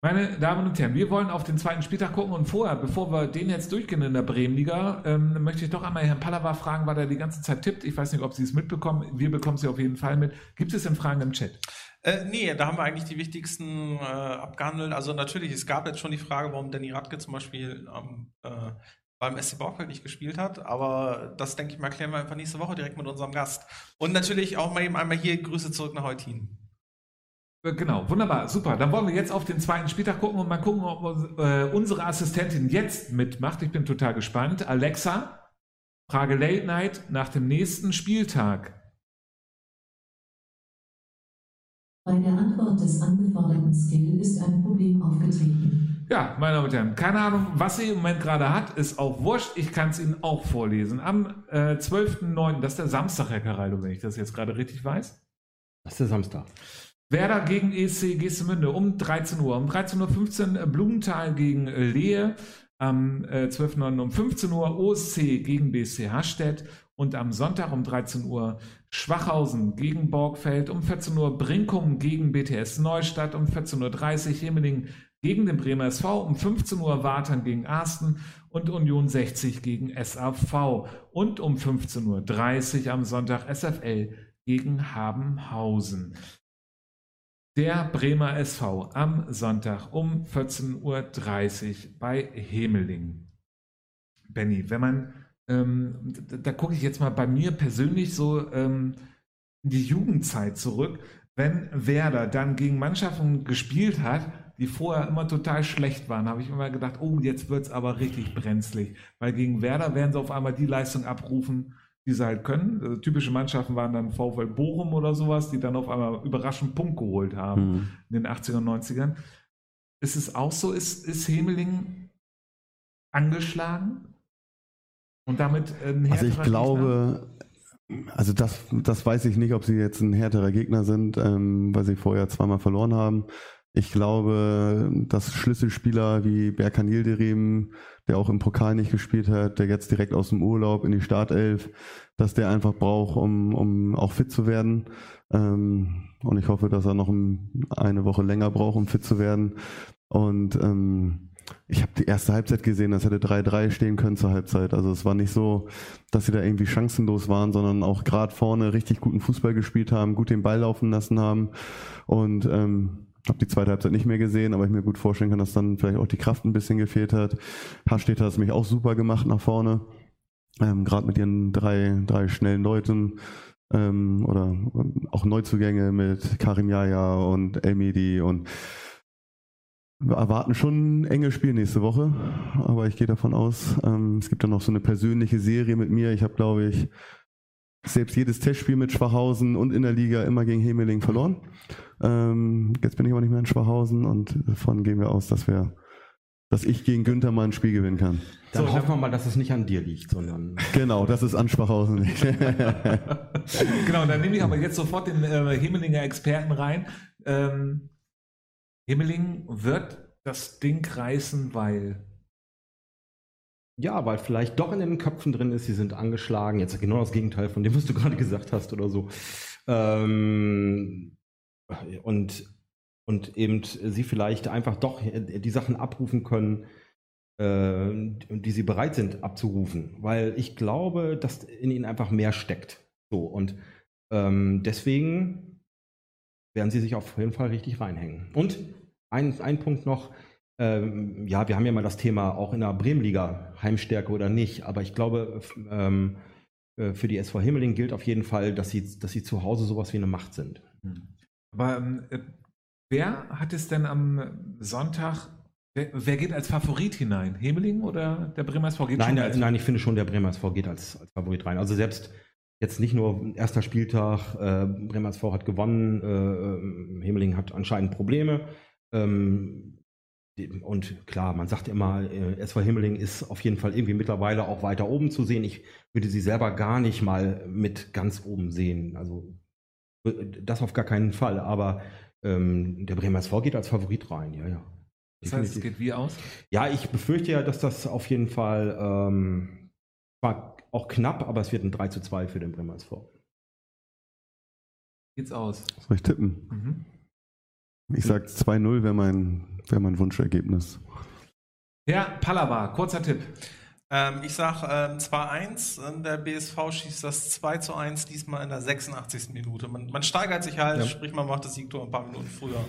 Meine Damen und Herren, wir wollen auf den zweiten Spieltag gucken und vorher, bevor wir den jetzt durchgehen in der Bremenliga, ähm, möchte ich doch einmal Herrn Pallava fragen, weil er die ganze Zeit tippt. Ich weiß nicht, ob Sie es mitbekommen. Wir bekommen sie auf jeden Fall mit. Gibt es denn Fragen im Chat? Äh, nee, da haben wir eigentlich die wichtigsten äh, abgehandelt. Also natürlich, es gab jetzt schon die Frage, warum Danny Radke zum Beispiel am, äh, beim SC Borgfeld nicht gespielt hat. Aber das, denke ich mal, klären wir einfach nächste Woche direkt mit unserem Gast. Und natürlich auch mal eben einmal hier Grüße zurück nach Eutin. Äh, Genau, wunderbar, super. Dann wollen wir jetzt auf den zweiten Spieltag gucken und mal gucken, ob äh, unsere Assistentin jetzt mitmacht. Ich bin total gespannt. Alexa, Frage Late Night nach dem nächsten Spieltag. Bei der Antwort des angeforderten Skill ist ein Problem aufgetreten. Ja, meine Damen und Herren, keine Ahnung, was sie im Moment gerade hat, ist auch wurscht. Ich kann es Ihnen auch vorlesen. Am äh, 12.09., das ist der Samstag, Herr Caraldo, wenn ich das jetzt gerade richtig weiß. Das ist der Samstag. Werder gegen ESC Geestemünde um 13 Uhr. Um 13.15 Uhr Blumenthal gegen äh, Lehe. Am äh, 12.09. um 15 Uhr OSC gegen BSC Hastedt. Und am Sonntag um 13 Uhr Schwachhausen gegen Borgfeld, um 14 Uhr Brinkum gegen BTS Neustadt, um 14.30 Uhr Hemeling gegen den Bremer SV, um 15 Uhr Watern gegen Arsten und Union 60 gegen SAV und um 15.30 Uhr am Sonntag SFL gegen Habenhausen. Der Bremer SV am Sonntag um 14.30 Uhr bei Hemeling. Benny, wenn man, ähm, da, da gucke ich jetzt mal bei mir persönlich so ähm, in die Jugendzeit zurück, wenn Werder dann gegen Mannschaften gespielt hat, die vorher immer total schlecht waren, habe ich immer gedacht, oh, jetzt wird es aber richtig brenzlig. Weil gegen Werder werden sie auf einmal die Leistung abrufen, die sie halt können. Also typische Mannschaften waren dann VfL Bochum oder sowas, die dann auf einmal überraschend Punkt geholt haben Mhm. in den 80er und 90ern. Ist es auch so? Ist, ist Hemeling angeschlagen? Und damit ein Also ich härterer glaube, also das, das weiß ich nicht, ob sie jetzt ein härterer Gegner sind, ähm, weil sie vorher zweimal verloren haben. Ich glaube, dass Schlüsselspieler wie Berkan Yildirim, der auch im Pokal nicht gespielt hat, der jetzt direkt aus dem Urlaub in die Startelf, dass der einfach braucht, um, um auch fit zu werden. Ähm, und ich hoffe, dass er noch ein, eine Woche länger braucht, um fit zu werden. Und ähm, ich habe die erste Halbzeit gesehen, das hätte 3-3 stehen können zur Halbzeit. Also es war nicht so, dass sie da irgendwie chancenlos waren, sondern auch gerade vorne richtig guten Fußball gespielt haben, gut den Ball laufen lassen haben. Und ähm, habe die zweite Halbzeit nicht mehr gesehen, aber ich mir gut vorstellen kann, dass dann vielleicht auch die Kraft ein bisschen gefehlt hat. Hastedt hat es mich auch super gemacht nach vorne. Ähm, gerade mit ihren drei, drei schnellen Leuten ähm, oder ähm, auch Neuzugänge mit Karim Yaya und Elmedi und wir erwarten schon ein enges Spiel nächste Woche, aber ich gehe davon aus, ähm, es gibt dann noch so eine persönliche Serie mit mir. Ich habe, glaube ich, selbst jedes Testspiel mit Schwachhausen und in der Liga immer gegen Hemeling verloren. Ähm, jetzt bin ich aber nicht mehr in Schwachhausen und davon gehen wir aus, dass wir, dass ich gegen Günther mal ein Spiel gewinnen kann. Dann So, hoffen wir mal, dass es nicht an dir liegt, sondern Genau, das ist an Schwachhausen nicht. genau, dann nehme ich aber jetzt sofort den äh, Hemelinger Experten rein. Ähm, Hemeling wird das Ding reißen, weil Ja, weil vielleicht doch in den Köpfen drin ist, sie sind angeschlagen. Jetzt genau das Gegenteil von dem, was du gerade gesagt hast oder so. Ähm, und, und eben sie vielleicht einfach doch die Sachen abrufen können, äh, die sie bereit sind abzurufen. Weil ich glaube, dass in ihnen einfach mehr steckt. So, und ähm, deswegen werden sie sich auf jeden Fall richtig reinhängen. Und ein, ein Punkt noch, ähm, ja, wir haben ja mal das Thema auch in der Bremenliga, Heimstärke oder nicht, aber ich glaube, ähm, äh, für die SV Himmeling gilt auf jeden Fall, dass sie, dass sie zu Hause sowas wie eine Macht sind. Aber ähm, äh, wer hat es denn am Sonntag, wer, wer geht als Favorit hinein? Hemeling oder der Bremer SV geht Nein, der, nein, ich finde schon, der Bremer SV geht als, als Favorit rein. Also selbst jetzt nicht nur erster Spieltag, äh, Bremer SV hat gewonnen, äh, äh, Himmeling hat anscheinend Probleme. Ähm, und klar, man sagt immer, äh, SV Himmeling ist auf jeden Fall irgendwie mittlerweile auch weiter oben zu sehen. Ich würde sie selber gar nicht mal mit ganz oben sehen. Also das auf gar keinen Fall. Aber ähm, der Bremer SV geht als Favorit rein, ja, ja. Das heißt, es geht wie aus? Ja, ich befürchte ja, dass das auf jeden Fall ähm, war auch knapp, aber es wird ein 3 zu 2 für den Bremer SV. Geht's aus? Soll ich tippen? Mhm. Ich sag 2-0 wäre mein, wär mein Wunschergebnis. Ja, Pallava, kurzer Tipp. Ähm, ich sag ähm, 2-1, ähm, der BSV schießt das 2 zu 1 diesmal in der 86. Minute. Man, man steigert sich halt, Ja. sprich man macht das Siegtor ein paar Minuten früher.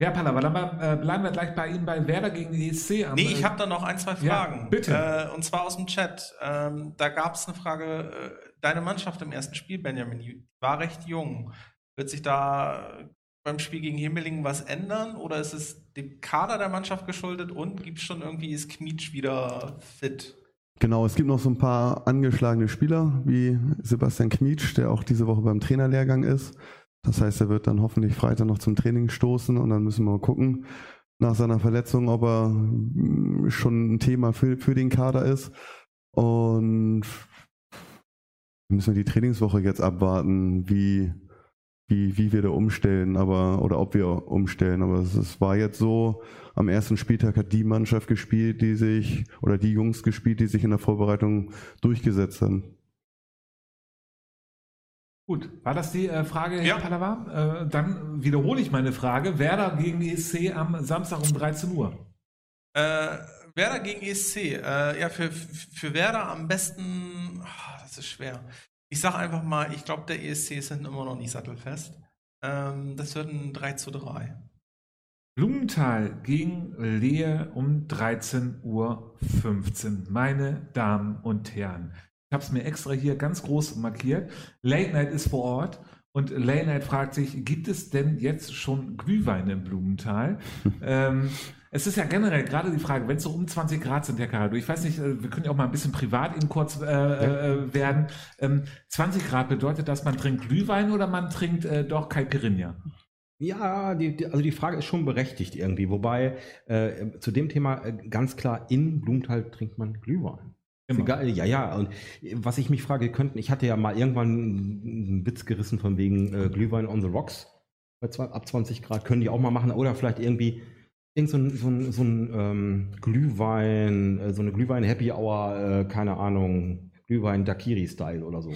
Ja, Pallava, dann äh, bleiben wir gleich bei Ihnen bei Werder gegen die ESC. Am, Nee, ich äh, habe da noch ein, zwei Ja, Fragen. bitte. Äh, und zwar aus dem Chat. Ähm, da gab es eine Frage, äh, deine Mannschaft im ersten Spiel, Benjamin, die war recht jung. Wird sich da beim Spiel gegen Himmelingen was ändern oder ist es dem Kader der Mannschaft geschuldet und gibt es schon irgendwie, ist Kmietsch wieder fit? Genau, es gibt noch so ein paar angeschlagene Spieler, wie Sebastian Kmietsch, der auch diese Woche beim Trainerlehrgang ist. Das heißt, er wird dann hoffentlich Freitag noch zum Training stoßen und dann müssen wir mal gucken nach seiner Verletzung, ob er mm, schon ein Thema für, für den Kader ist. Und müssen wir die Trainingswoche jetzt abwarten, wie, wie, wie wir da umstellen, aber oder ob wir umstellen. Aber es, es war jetzt so, am ersten Spieltag hat die Mannschaft gespielt, die sich, oder die Jungs gespielt, die sich in der Vorbereitung durchgesetzt haben. Gut, war das die äh, Frage, Herr Ja. Pallava? Äh, dann wiederhole ich meine Frage. Werder gegen ESC am Samstag um 13 Uhr. Äh, Werder gegen ESC. Äh, ja, für, für Werder am besten. ah, das ist schwer. Ich sag einfach mal, ich glaube, der ESC ist hinten immer noch nicht sattelfest. Ähm, das wird ein 3 zu 3. Blumenthal gegen Lehe um 13.15 Uhr. Meine Damen und Herren. Ich habe es mir extra hier ganz groß markiert. Late Night ist vor Ort. Und Late Night fragt sich, gibt es denn jetzt schon Glühwein im Blumenthal? ähm, es ist ja generell gerade die Frage, wenn es so um 20 Grad sind, Herr Carado, ich weiß nicht, äh, wir können ja auch mal ein bisschen privat Ihnen kurz äh, äh, werden. Ähm, 20 Grad bedeutet das, man trinkt Glühwein oder man trinkt äh, doch Caipirinha? Ja, die, die, also die Frage ist schon berechtigt irgendwie. Wobei äh, zu dem Thema äh, ganz klar in Blumenthal trinkt man Glühwein. Egal, ja, ja. Und was ich mich frage, könnten, ich hatte ja mal irgendwann einen Witz gerissen von wegen äh, Glühwein on the rocks. Bei zwei, ab 20 Grad können die auch mal machen. Oder vielleicht irgendwie irgend so ein, so ein, so ein ähm, Glühwein, äh, so eine Glühwein-Happy Hour, äh, keine Ahnung, Glühwein-Dakiri-Style oder so.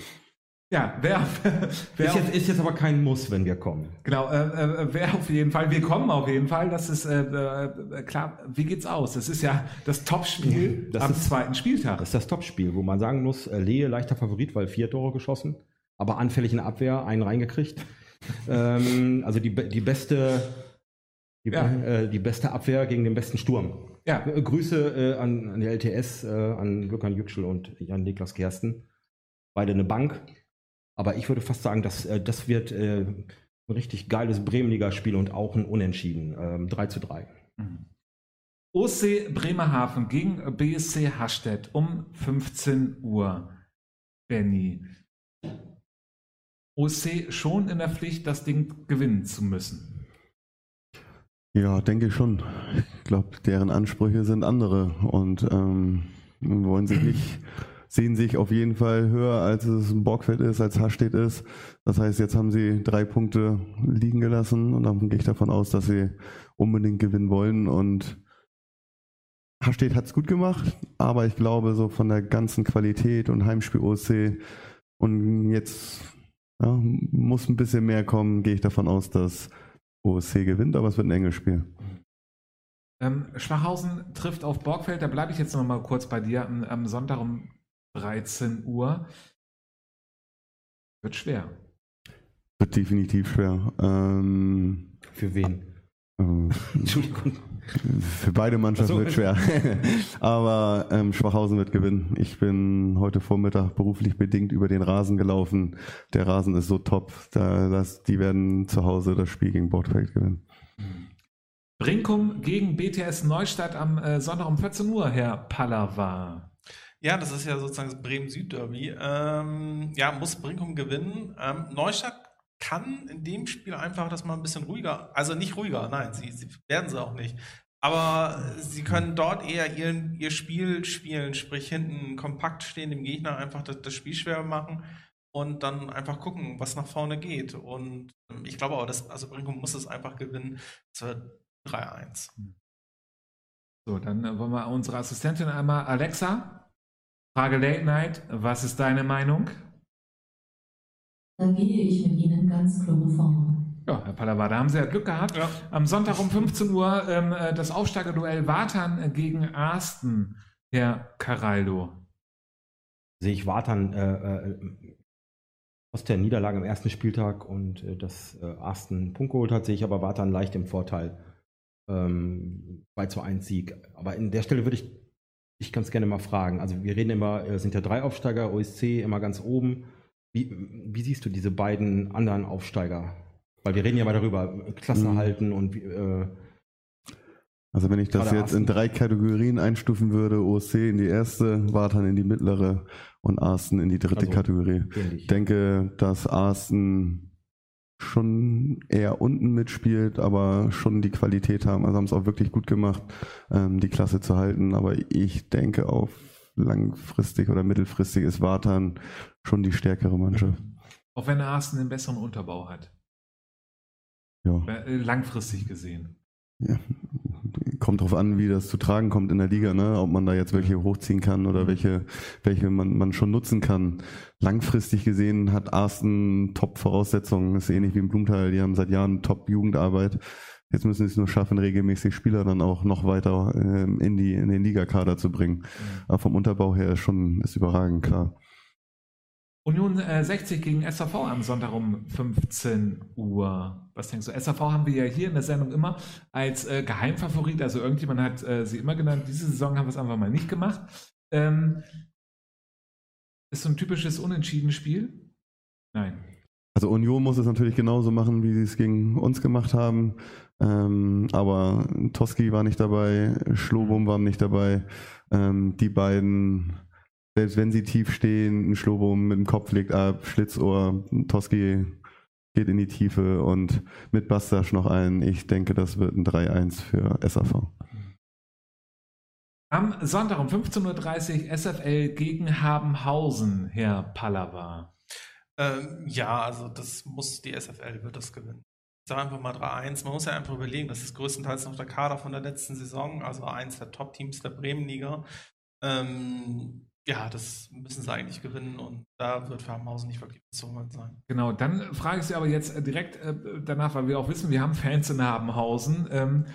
Ja, wer, wer Ist jetzt, ist jetzt aber kein Muss, wenn wir kommen. Genau, äh, äh, wer auf jeden Fall, wir kommen auf jeden Fall, das ist äh, äh, klar, wie geht's aus? Das ist ja das Topspiel Das am ist- zweiten Spieltag. Das ist das Topspiel, wo man sagen muss, äh, Lehe leichter Favorit, weil vier Tore geschossen, aber anfällig in der Abwehr, einen reingekriegt. ähm, also die, die beste die, Ja. äh, die beste Abwehr gegen den besten Sturm. Ja, Äh, Grüße äh, an, an die LTS, äh, an Gökhan Yüksel und Jan Niklas Gersten. Beide eine Bank. Aber ich würde fast sagen, dass, äh, das wird äh, ein richtig geiles Bremenliga-Spiel und auch ein Unentschieden. Ähm, 3 zu 3. OC Bremerhaven gegen BSC Hastedt um 15 Uhr. Benny. OC schon in der Pflicht, das Ding gewinnen zu müssen. Ja, denke ich schon. Ich glaube, deren Ansprüche sind andere und ähm, wollen sich nicht, sehen sich auf jeden Fall höher, als es ein Borgfeld ist, als Hastedt ist. Das heißt, jetzt haben sie drei Punkte liegen gelassen und dann gehe ich davon aus, dass sie unbedingt gewinnen wollen und Hastedt hat es gut gemacht, aber ich glaube, so von der ganzen Qualität und Heimspiel OC und jetzt ja, muss ein bisschen mehr kommen, gehe ich davon aus, dass OSC gewinnt, aber es wird ein enges Spiel. Ähm, Schwachhausen trifft auf Borgfeld, da bleibe ich jetzt noch mal kurz bei dir am, am Sonntag um 13 Uhr. Wird schwer. Wird definitiv schwer. Ähm, Für wen? äh, Entschuldigung. für beide Mannschaften so. wird schwer. aber ähm, Schwachhausen wird gewinnen. Ich bin heute Vormittag beruflich bedingt über den Rasen gelaufen. Der Rasen ist so top, da, das, die werden zu Hause das Spiel gegen Borgfeld gewinnen. Brinkum gegen BTS Neustadt am äh, Sonntag um 14 Uhr, Herr Pallava. Ja, das ist ja sozusagen das Bremen-Süd-Derby. Ähm, ja, muss Brinkum gewinnen. Ähm, Neustadt kann in dem Spiel einfach das mal ein bisschen ruhiger, also nicht ruhiger, nein, sie, sie werden sie auch nicht. Aber sie können dort eher ihren, ihr Spiel spielen, sprich hinten kompakt stehen, dem Gegner einfach das, das Spiel schwer machen und dann einfach gucken, was nach vorne geht. Und ähm, ich glaube auch, dass, also Brinkum muss es einfach gewinnen. Es wird 3-1. So, dann wollen wir unsere Assistentin einmal, Alexa, Frage Late Night, was ist deine Meinung? Da gehe ich mit Ihnen ganz chloroform. Ja, Herr Pallava, da haben Sie ja Glück gehabt. Ja. Am Sonntag um 15 Uhr ähm, äh, das Aufsteigerduell Watern äh, gegen Arsten, Herr Caraldo. sehe ich Watern äh, äh, aus der Niederlage am ersten Spieltag und äh, dass äh, Arsten einen Punkt geholt hat, sehe ich aber Watern leicht im Vorteil. Ähm, 2 zu 1 Sieg. Aber in der Stelle würde ich dich ganz gerne mal fragen. Also wir reden immer, äh, sind ja drei Aufsteiger, OSC immer ganz oben. Wie, wie siehst du diese beiden anderen Aufsteiger? Weil wir reden ja mal darüber, äh, Klasse Mhm. halten und äh, Also wenn ich das jetzt in drei Kategorien einstufen würde, OSC in die erste, Wartan in die mittlere und Arsten in die dritte Also, Kategorie. Ich denke, dass Arsten schon eher unten mitspielt, aber schon die Qualität haben. Also haben es auch wirklich gut gemacht, ähm, die Klasse zu halten. Aber ich denke, auf langfristig oder mittelfristig ist Wartan schon die stärkere Mannschaft. Auch wenn Arsten den besseren Unterbau hat. Ja. Äh, Langfristig gesehen. ja. Kommt drauf an, wie das zu tragen kommt in der Liga, ne? ob man da jetzt welche hochziehen kann oder welche, welche man, man schon nutzen kann. Langfristig gesehen hat Arsten Top-Voraussetzungen, ist ähnlich wie im Blumenthal, die haben seit Jahren Top-Jugendarbeit. Jetzt müssen sie es nur schaffen, regelmäßig Spieler dann auch noch weiter ähm, in, die, in den Ligakader zu bringen. Aber vom Unterbau her ist schon ist überragend, klar. Union äh, 60 gegen SAV am Sonntag um 15 Uhr. Was denkst du? SAV haben wir ja hier in der Sendung immer als äh, Geheimfavorit, also irgendjemand hat äh, sie immer genannt. Diese Saison haben wir es einfach mal nicht gemacht. Ähm, ist so ein typisches unentschieden Spiel? Nein. Also Union muss es natürlich genauso machen, wie sie es gegen uns gemacht haben. Ähm, aber Toski war nicht dabei, Schlobum war nicht dabei. Ähm, die beiden selbst wenn sie tief stehen, ein Schlobum mit dem Kopf legt ab, Schlitzohr, Toski geht in die Tiefe und mit Bastasch noch ein. Ich denke, das wird ein 3-1 für SAV. Am Sonntag um 15.30 Uhr SFL gegen Habenhausen, Herr Pallava. Ähm, ja, also das muss die SFL wird das gewinnen. Ich sage einfach mal 3-1. Man muss ja einfach überlegen, das ist größtenteils noch der Kader von der letzten Saison, also eins der Top-Teams der Bremenliga. Ähm, ja, das müssen sie eigentlich gewinnen und da wird Farmhausen nicht wirklich holen sein. Genau, dann frage ich Sie aber jetzt äh, direkt äh, danach, weil wir auch wissen, wir haben Fans in Habenhausen. Ähm,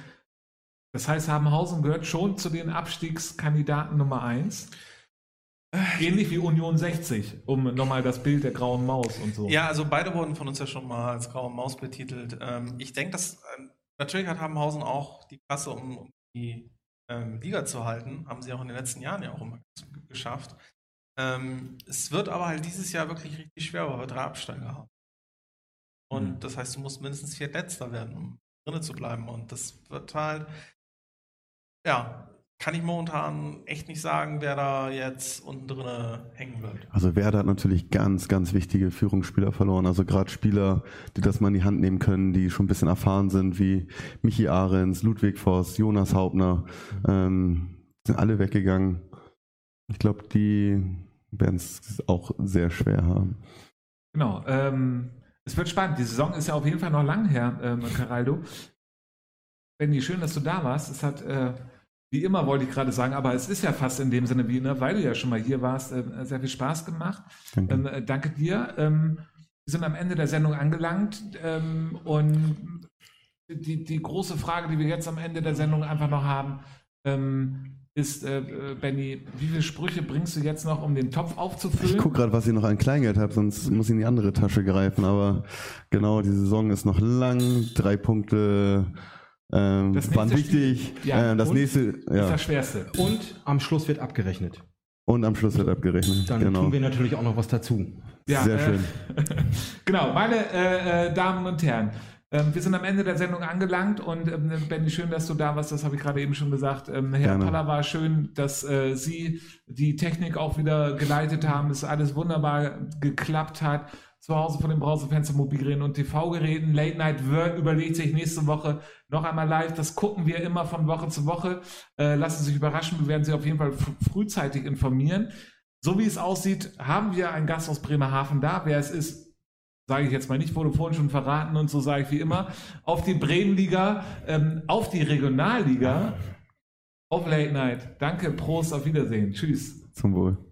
das heißt, Habenhausen gehört schon zu den Abstiegskandidaten Nummer 1. Ähnlich wie Union 60, um nochmal das Bild der grauen Maus und so. Ja, also beide wurden von uns ja schon mal als graue Maus betitelt. Ähm, ich denke, dass ähm, natürlich hat Habenhausen auch die Klasse, um, um die ähm, Liga zu halten. Haben sie auch in den letzten Jahren ja auch immer geschafft. Ähm, es wird aber halt dieses Jahr wirklich richtig schwer, weil wir drei Absteiger haben. Und mhm. das heißt, du musst mindestens vier Letzter werden, um drinnen zu bleiben. Und das wird halt, ja, kann ich momentan echt nicht sagen, wer da jetzt unten drin hängen wird. Also Werder hat natürlich ganz, ganz wichtige Führungsspieler verloren. Also gerade Spieler, die das mal in die Hand nehmen können, die schon ein bisschen erfahren sind, wie Michi Ahrens, Ludwig Voss, Jonas Hauptner, ähm, sind alle weggegangen. Ich glaube, die werden es auch sehr schwer haben. Genau. Ähm, es wird spannend. Die Saison ist ja auf jeden Fall noch lang her, ähm, Caraldo. Benny, schön, dass du da warst. Es hat äh, wie immer wollte ich gerade sagen, aber es ist ja fast in dem Sinne wie, ne, weil du ja schon mal hier warst, äh, sehr viel Spaß gemacht. Danke, ähm, äh, danke dir. Ähm, wir sind am Ende der Sendung angelangt ähm, und die, die große Frage, die wir jetzt am Ende der Sendung einfach noch haben, ähm, ist, äh, äh, Benny, wie viele Sprüche bringst du jetzt noch, um den Topf aufzufüllen? Ich gucke gerade, was ich noch an Kleingeld habe, sonst muss ich in die andere Tasche greifen. Aber genau, die Saison ist noch lang. Drei Punkte ähm, das waren wichtig. Ja, äh, das nächste ja. ist das Schwerste. Und am Schluss wird abgerechnet. Und am Schluss wird abgerechnet. Dann genau. tun wir natürlich auch noch was dazu. Ja, Sehr äh, schön. genau, meine äh, äh, Damen und Herren. Ähm, wir sind am Ende der Sendung angelangt und ähm, Benny, schön, dass du da warst, das habe ich gerade eben schon gesagt. Ähm, Herr Paller war schön, dass äh, Sie die Technik auch wieder geleitet haben, dass alles wunderbar geklappt hat zu Hause von den Browserfenster, Mobilgeräten und TV-Geräten. Late Night Word überlegt sich nächste Woche noch einmal live. Das gucken wir immer von Woche zu Woche. Äh, lassen Sie sich überraschen. Wir werden Sie auf jeden Fall frühzeitig informieren. So wie es aussieht, haben wir einen Gast aus Bremerhaven da. Wer es ist, sage ich jetzt mal nicht, wurde vorhin schon verraten und so sage ich wie immer. Auf die Bremenliga, ähm, auf die Regionalliga, auf Late Night. Danke, Prost, auf Wiedersehen. Tschüss. Zum Wohl.